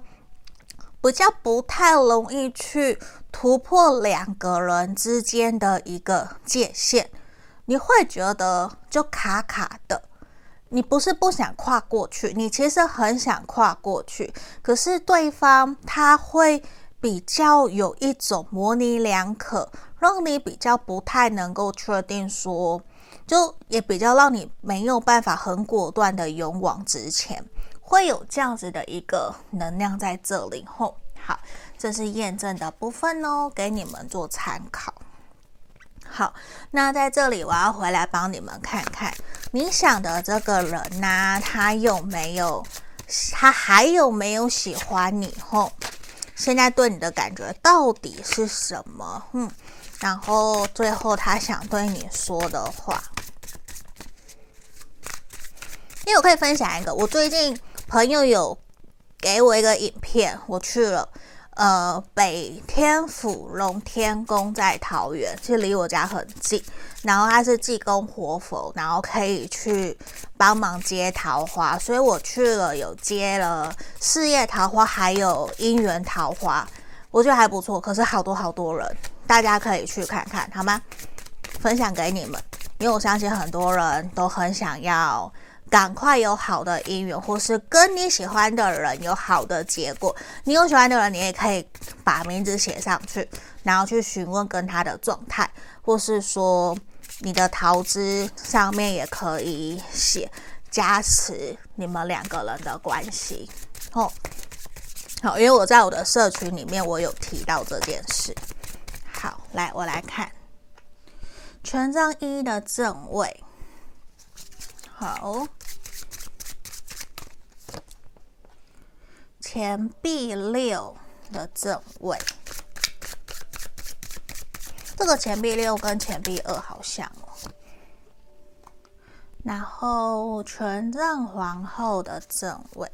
A: 比较不太容易去突破两个人之间的一个界限，你会觉得就卡卡的。你不是不想跨过去，你其实很想跨过去，可是对方他会比较有一种模棱两可，让你比较不太能够确定说，就也比较让你没有办法很果断的勇往直前。会有这样子的一个能量在这里吼，好，这是验证的部分哦，给你们做参考。好，那在这里我要回来帮你们看看，你想的这个人呢，他有没有，他还有没有喜欢你吼？现在对你的感觉到底是什么？嗯，然后最后他想对你说的话，因为我可以分享一个，我最近。朋友有给我一个影片，我去了，呃，北天府龙天宫在桃园，其实离我家很近。然后他是济公活佛，然后可以去帮忙接桃花，所以我去了，有接了事业桃花，还有姻缘桃花，我觉得还不错。可是好多好多人，大家可以去看看，好吗？分享给你们，因为我相信很多人都很想要。赶快有好的姻缘，或是跟你喜欢的人有好的结果。你有喜欢的人，你也可以把名字写上去，然后去询问跟他的状态，或是说你的桃枝上面也可以写加持你们两个人的关系。哦，好，因为我在我的社群里面我有提到这件事。好，来我来看权杖一的正位。好。钱币六的正位，这个钱币六跟钱币二好像哦。然后权杖皇后的正位，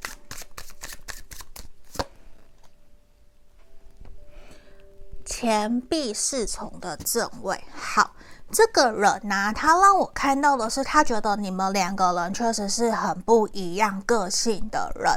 A: 钱钱币侍从的正位。好，这个人呢、他让我看到的是，他觉得你们两个人确实是很不一样个性的人。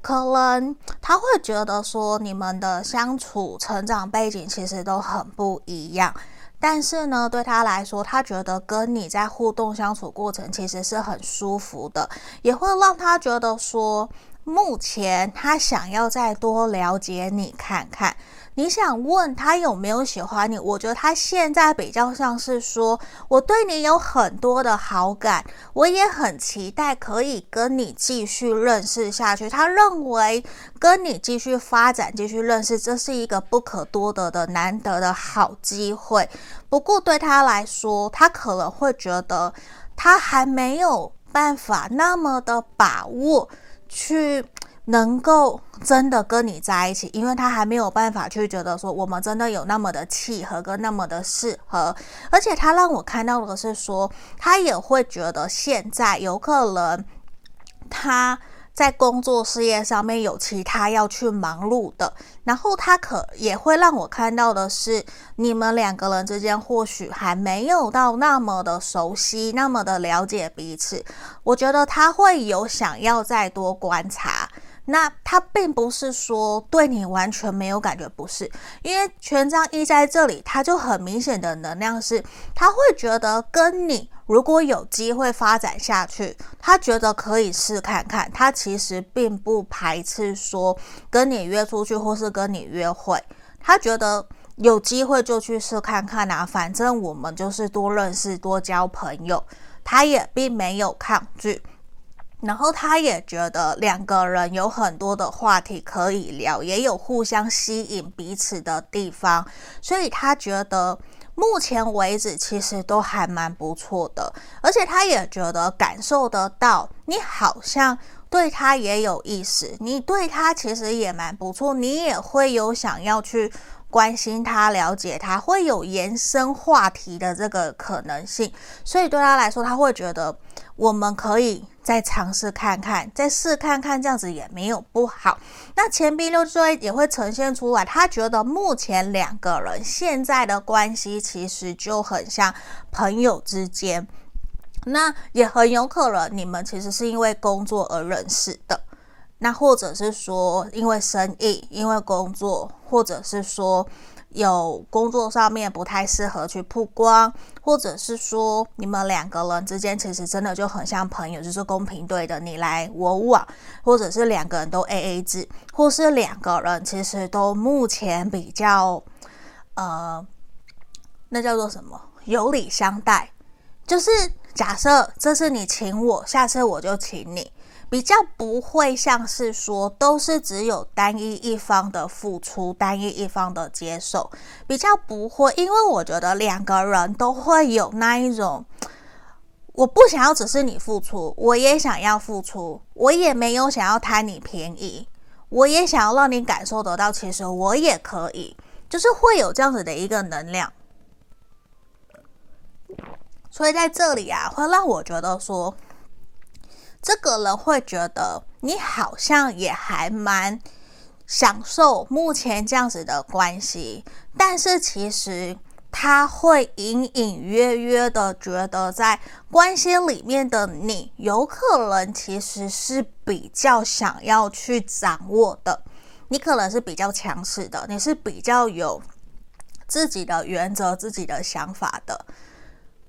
A: 可能他会觉得说，你们的相处、成长背景其实都很不一样。但是呢，对他来说，他觉得跟你在互动相处过程其实是很舒服的，也会让他觉得说，目前他想要再多了解你看看。你想问他有没有喜欢你？我觉得他现在比较像是说，我对你有很多的好感，我也很期待可以跟你继续认识下去。他认为跟你继续发展、继续认识，这是一个不可多得的难得的好机会。不过对他来说，他可能会觉得他还没有办法那么的把握去。能够真的跟你在一起，因为他还没有办法去觉得说我们真的有那么的契合跟那么的适合，而且他让我看到的是说，他也会觉得现在有可能他在工作事业上面有其他要去忙碌的，然后他可也会让我看到的是，你们两个人之间或许还没有到那么的熟悉，那么的了解彼此，我觉得他会有想要再多观察。那他并不是说对你完全没有感觉，不是，因为权杖一在这里，他就很明显的能量是，他会觉得跟你如果有机会发展下去，他觉得可以试看看，他其实并不排斥说跟你约出去或是跟你约会，他觉得有机会就去试看看啊，反正我们就是多认识多交朋友，他也并没有抗拒。然后他也觉得两个人有很多的话题可以聊，也有互相吸引彼此的地方，所以他觉得目前为止其实都还蛮不错的，而且他也觉得感受得到你好像对他也有意思，你对他其实也蛮不错，你也会有想要去关心他、了解他，会有延伸话题的这个可能性，所以对他来说，他会觉得我们可以。再尝试看看，再试看看，这样子也没有不好。那钱币六就会也会呈现出来，他觉得目前两个人现在的关系其实就很像朋友之间，那也很有可能你们其实是因为工作而认识的，那或者是说因为生意、因为工作，或者是说。有工作上面不太适合去曝光，或者是说你们两个人之间其实真的就很像朋友，就是公平对的，你来我往，或者是两个人都 AA 制，或是两个人其实都目前比较，呃，那叫做什么？有礼相待，就是假设这次你请我，下次我就请你。比较不会像是说都是只有单一一方的付出，单一一方的接受，比较不会，因为我觉得两个人都会有那一种，我不想要只是你付出，我也想要付出，我也没有想要贪你便宜，我也想要让你感受得到，其实我也可以，就是会有这样子的一个能量，所以在这里啊，会让我觉得说。这个人会觉得你好像也还蛮享受目前这样子的关系，但是其实他会隐隐约约的觉得，在关系里面的你，有可能其实是比较想要去掌握的，你可能是比较强势的，你是比较有自己的原则、自己的想法的。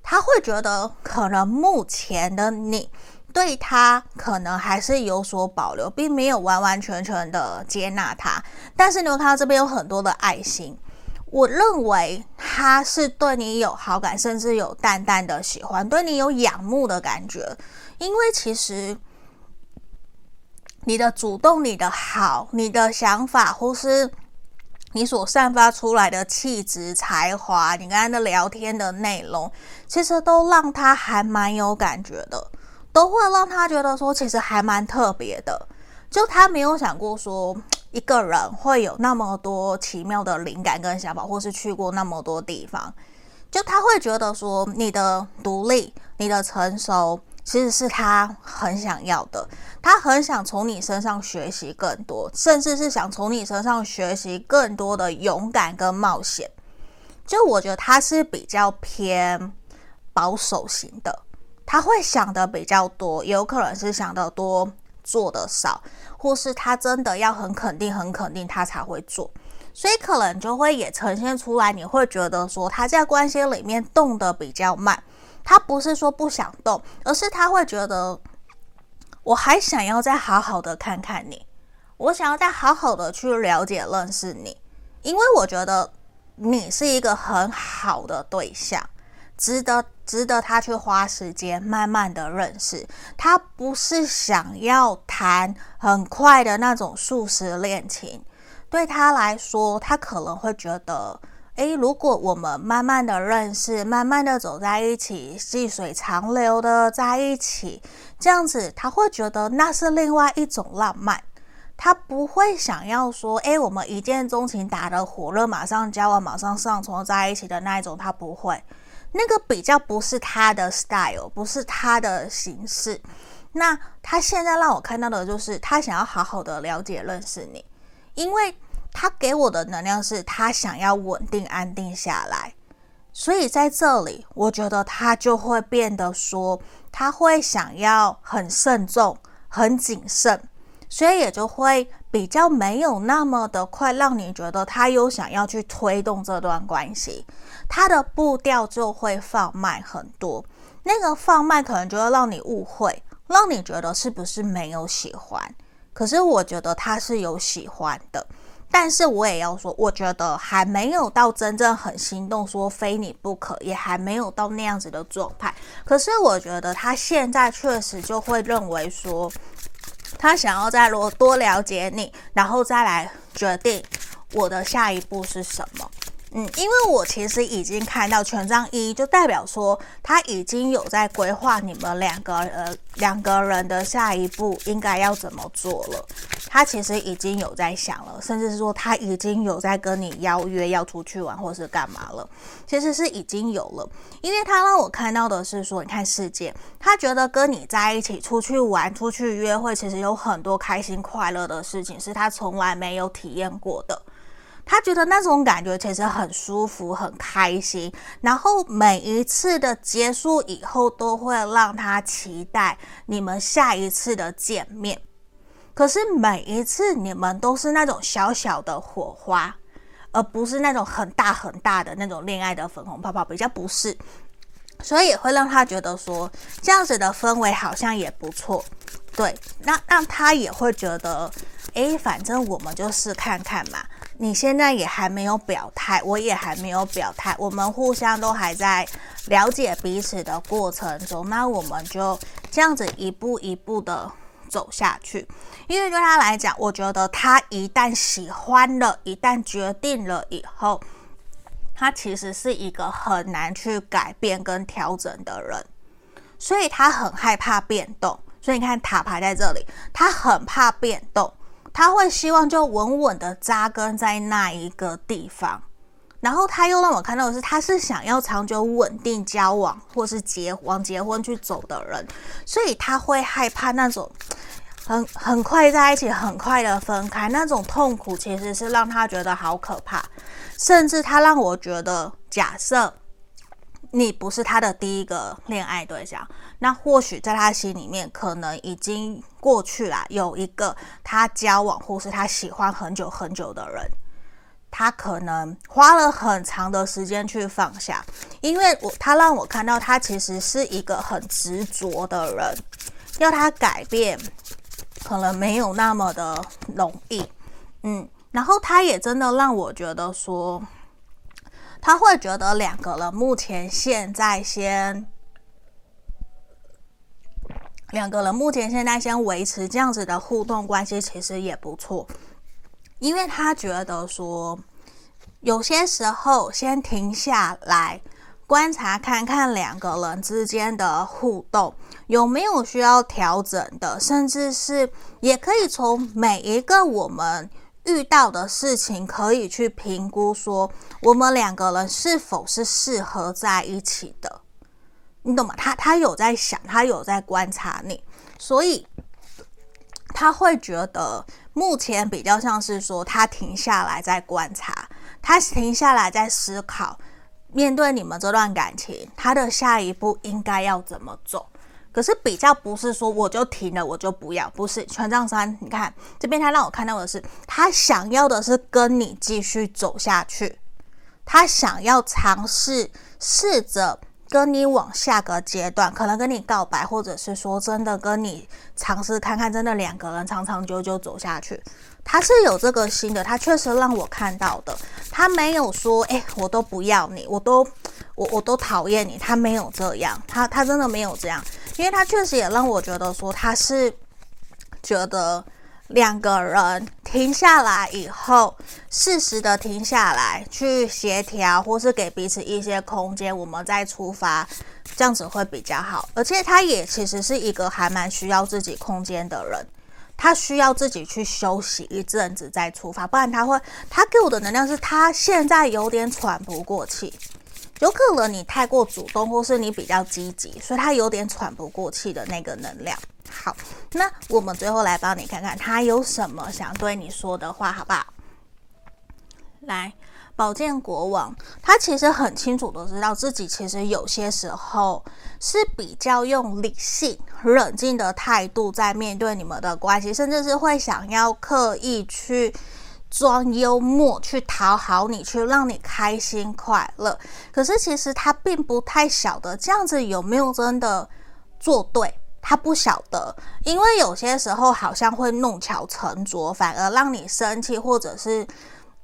A: 他会觉得，可能目前的你。对他可能还是有所保留，并没有完完全全的接纳他。但是你会看到这边有很多的爱心，我认为他是对你有好感，甚至有淡淡的喜欢，对你有仰慕的感觉。因为其实你的主动、你的好、你的想法，或是你所散发出来的气质、才华，你跟他的聊天的内容，其实都让他还蛮有感觉的。都会让他觉得说，其实还蛮特别的。就他没有想过说，一个人会有那么多奇妙的灵感跟想法，或是去过那么多地方。就他会觉得说，你的独立、你的成熟，其实是他很想要的。他很想从你身上学习更多，甚至是想从你身上学习更多的勇敢跟冒险。就我觉得他是比较偏保守型的，他会想的比较多，有可能是想的多做的少，或是他真的要很肯定、很肯定他才会做，所以可能就会也呈现出来，你会觉得说他在关系里面动的比较慢，他不是说不想动，而是他会觉得我还想要再好好的看看你，我想要再好好的去了解、认识你，因为我觉得。你是一个很好的对象，值得值得他去花时间慢慢的认识。他不是想要谈很快的那种速食恋情，对他来说，他可能会觉得，诶，如果我们慢慢的认识，慢慢的走在一起，细水长流的在一起，这样子他会觉得那是另外一种浪漫。他不会想要说，诶，我们一见钟情，打得火热，马上交往，马上上床在一起的那一种，他不会，那个比较不是他的 style，不是他的形式。那他现在让我看到的就是，他想要好好的了解、认识你，因为他给我的能量是他想要稳定、安定下来，所以在这里，我觉得他就会变得说，他会想要很慎重、很谨慎。所以也就会比较没有那么的快，让你觉得他有想要去推动这段关系，他的步调就会放慢很多。那个放慢可能就会让你误会，让你觉得是不是没有喜欢？可是我觉得他是有喜欢的，但是我也要说，我觉得还没有到真正很心动，说非你不可，也还没有到那样子的状态。可是我觉得他现在确实就会认为说。他想要再多多了解你，然后再来决定我的下一步是什么。嗯，因为我其实已经看到权杖一，就代表说他已经有在规划你们两个呃两个人的下一步应该要怎么做了。他其实已经有在想了，甚至是说他已经有在跟你邀约要出去玩或是干嘛了。其实是已经有了，因为他让我看到的是说，你看世界，他觉得跟你在一起出去玩、出去约会，其实有很多开心快乐的事情是他从来没有体验过的。他觉得那种感觉其实很舒服、很开心，然后每一次的结束以后都会让他期待你们下一次的见面。可是每一次你们都是那种小小的火花，而不是那种很大很大的那种恋爱的粉红泡泡，比较不是，所以也会让他觉得说这样子的氛围好像也不错。对，那让他也会觉得，诶，反正我们就试看看嘛。你现在也还没有表态，我也还没有表态，我们互相都还在了解彼此的过程中，那我们就这样子一步一步的走下去。因为对他来讲，我觉得他一旦喜欢了，一旦决定了以后，他其实是一个很难去改变跟调整的人，所以他很害怕变动。所以你看塔牌在这里，他很怕变动。他会希望就稳稳的扎根在那一个地方，然后他又让我看到的是，他是想要长久稳定交往或是结往结婚去走的人，所以他会害怕那种很很快在一起，很快的分开那种痛苦，其实是让他觉得好可怕，甚至他让我觉得，假设。你不是他的第一个恋爱对象，那或许在他心里面可能已经过去了。有一个他交往或是他喜欢很久很久的人，他可能花了很长的时间去放下，因为我他让我看到他其实是一个很执着的人，要他改变可能没有那么的容易，嗯，然后他也真的让我觉得说。他会觉得两个人目前现在先，两个人目前现在先维持这样子的互动关系，其实也不错，因为他觉得说，有些时候先停下来观察看看两个人之间的互动有没有需要调整的，甚至是也可以从每一个我们。遇到的事情可以去评估，说我们两个人是否是适合在一起的，你懂吗？他他有在想，他有在观察你，所以他会觉得目前比较像是说他停下来在观察，他停下来在思考，面对你们这段感情，他的下一步应该要怎么走？可是比较不是说我就停了，我就不要，不是权杖三。你看这边，他让我看到的是，他想要的是跟你继续走下去，他想要尝试试着跟你往下个阶段，可能跟你告白，或者是说真的跟你尝试看看，真的两个人长长久久走下去。他是有这个心的，他确实让我看到的，他没有说，哎，我都不要你，我都我我都讨厌你，他没有这样，他他真的没有这样。因为他确实也让我觉得说，他是觉得两个人停下来以后，适时的停下来去协调，或是给彼此一些空间，我们再出发，这样子会比较好。而且他也其实是一个还蛮需要自己空间的人，他需要自己去休息一阵子再出发，不然他会，他给我的能量是他现在有点喘不过气。有可能你太过主动，或是你比较积极，所以他有点喘不过气的那个能量。好，那我们最后来帮你看看他有什么想对你说的话，好不好？来，宝剑国王，他其实很清楚的知道自己其实有些时候是比较用理性、冷静的态度在面对你们的关系，甚至是会想要刻意去。装幽默去讨好你，去让你开心快乐。可是其实他并不太晓得这样子有没有真的做对，他不晓得。因为有些时候好像会弄巧成拙，反而让你生气，或者是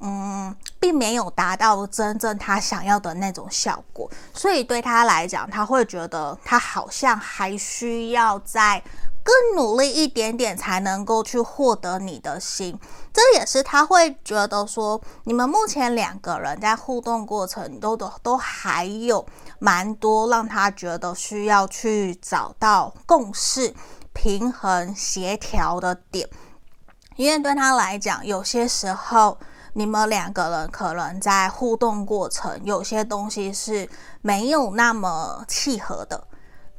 A: 嗯，并没有达到真正他想要的那种效果。所以对他来讲，他会觉得他好像还需要再更努力一点点，才能够去获得你的心。这也是他会觉得说，你们目前两个人在互动过程都都都还有蛮多让他觉得需要去找到共识、平衡、协调的点。因为对他来讲，有些时候你们两个人可能在互动过程有些东西是没有那么契合的，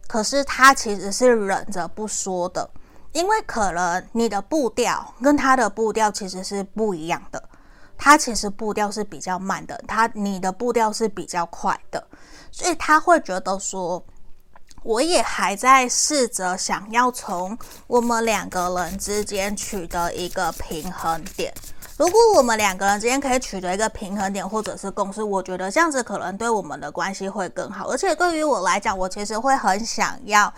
A: 可是他其实是忍着不说的。因为可能你的步调跟他的步调其实是不一样的，他其实步调是比较慢的，他你的步调是比较快的，所以他会觉得说，我也还在试着想要从我们两个人之间取得一个平衡点。如果我们两个人之间可以取得一个平衡点或者是共识，我觉得这样子可能对我们的关系会更好。而且对于我来讲，我其实会很想要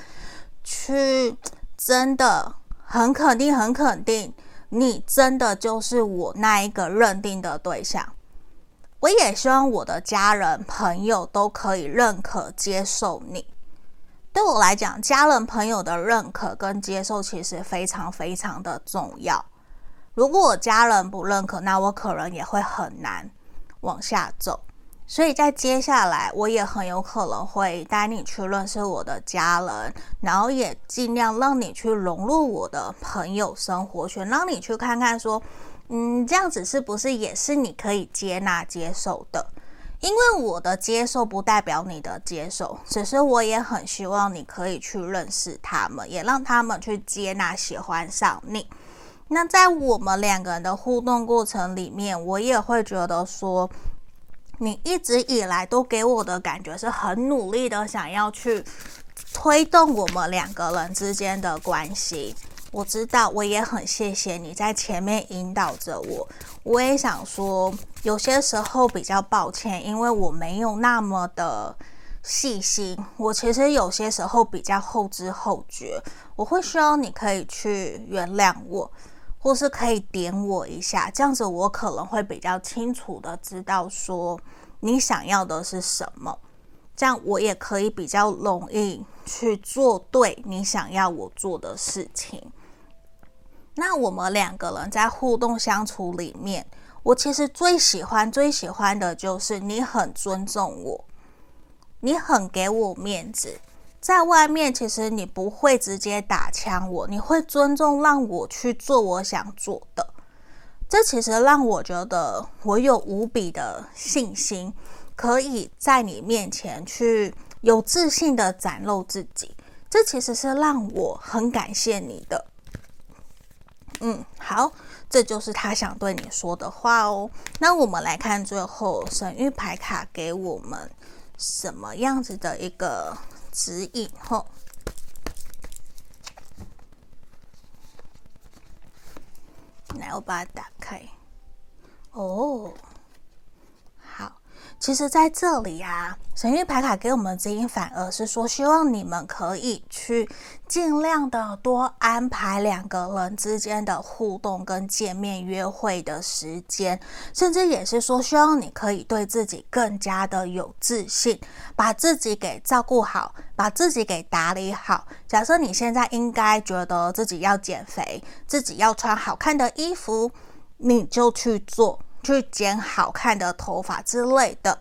A: 去。真的很肯定，很肯定，你真的就是我那一个认定的对象。我也希望我的家人朋友都可以认可接受你。对我来讲，家人朋友的认可跟接受其实非常非常的重要。如果我家人不认可，那我可能也会很难往下走。所以在接下来，我也很有可能会带你去认识我的家人，然后也尽量让你去融入我的朋友生活圈，让你去看看说，嗯，这样子是不是也是你可以接纳接受的？因为我的接受不代表你的接受，只是我也很希望你可以去认识他们，也让他们去接纳、喜欢上你。那在我们两个人的互动过程里面，我也会觉得说。你一直以来都给我的感觉是很努力的，想要去推动我们两个人之间的关系。我知道，我也很谢谢你在前面引导着我。我也想说，有些时候比较抱歉，因为我没有那么的细心。我其实有些时候比较后知后觉，我会希望你可以去原谅我。或是可以点我一下，这样子我可能会比较清楚的知道说你想要的是什么，这样我也可以比较容易去做对你想要我做的事情。那我们两个人在互动相处里面，我其实最喜欢最喜欢的就是你很尊重我，你很给我面子。在外面，其实你不会直接打枪我，你会尊重让我去做我想做的。这其实让我觉得我有无比的信心，可以在你面前去有自信的展露自己。这其实是让我很感谢你的。嗯，好，这就是他想对你说的话哦。那我们来看最后神諭牌卡给我们什么样子的一个指引吼。来，我把它打开。哦。其实，在这里啊，神谕牌卡给我们的指引，反而是说，希望你们可以去尽量的多安排两个人之间的互动跟见面约会的时间，甚至也是说，希望你可以对自己更加的有自信，把自己给照顾好，把自己给打理好。假设你现在应该觉得自己要减肥，自己要穿好看的衣服，你就去做。去剪好看的头发之类的，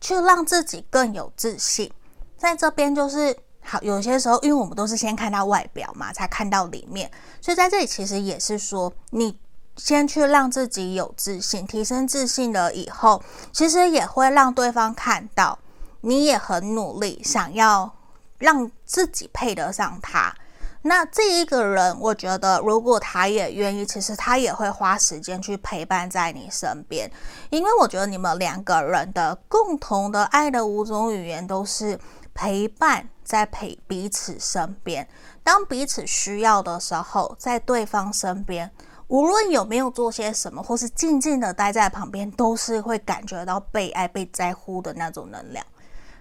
A: 去让自己更有自信。在这边就是好，有些时候，因为我们都是先看到外表嘛，才看到里面，所以在这里其实也是说，你先去让自己有自信，提升自信了以后，其实也会让对方看到你也很努力，想要让自己配得上他。那这一个人，我觉得如果他也愿意，其实他也会花时间去陪伴在你身边，因为我觉得你们两个人的共同的爱的五种语言都是陪伴，在陪彼此身边。当彼此需要的时候，在对方身边，无论有没有做些什么，或是静静的待在旁边，都是会感觉到被爱、被在乎的那种能量。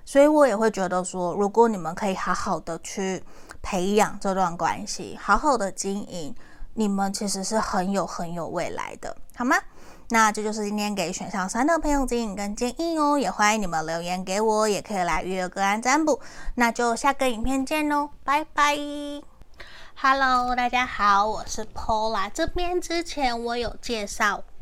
A: 所以我也会觉得说，如果你们可以好好的去。培养这段关系，好好的经营，你们其实是很有很有未来的，好吗？那这就是今天给选项三的朋友指引跟建议哦，也欢迎你们留言给我，也可以来预约个案占卜。那就下个影片见喽，拜拜。Hello，大家好，我是 Pola，这边之前我有介绍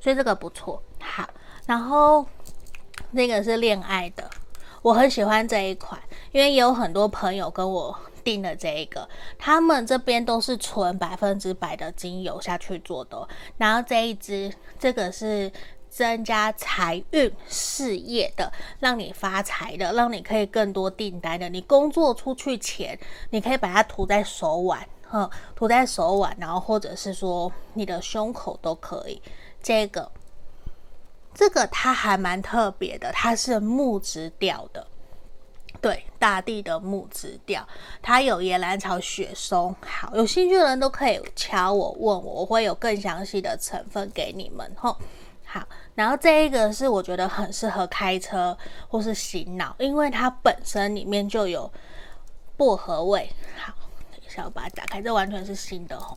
A: 所以这个不错。好，然后那个是恋爱的，我很喜欢这一款，因为也有很多朋友跟我订了这一个，他们这边都是纯百分之百的精油下去做的。然后这一支，这个是增加财运事业的，让你发财的，让你可以更多订单的。你工作出去前，你可以把它涂在手腕。嗯，涂在手腕，然后或者是说你的胸口都可以。这个，这个它还蛮特别的，它是木质调的，对，大地的木质调。它有野兰草、雪松。好，有兴趣的人都可以敲我问我，我会有更详细的成分给你们。吼，好，然后这一个是我觉得很适合开车或是洗脑，因为它本身里面就有薄荷味。好。等一下我把它打开，这完全是新的哦。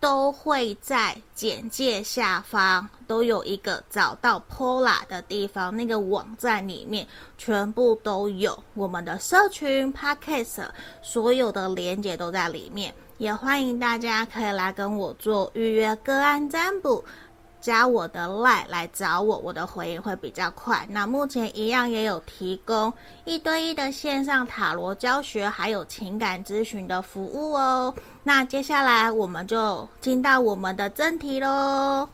A: 都会在简介下方都有一个找到 Pola 的地方，那个网站里面全部都有我们的社群 Podcast，所有的连结都在里面，也欢迎大家可以来跟我做预约个案占卜。加我的 LINE 来找我，我的回应会比较快。那目前一样也有提供一对一的线上塔罗教学，还有情感咨询的服务哦。那接下来我们就进到我们的正题喽。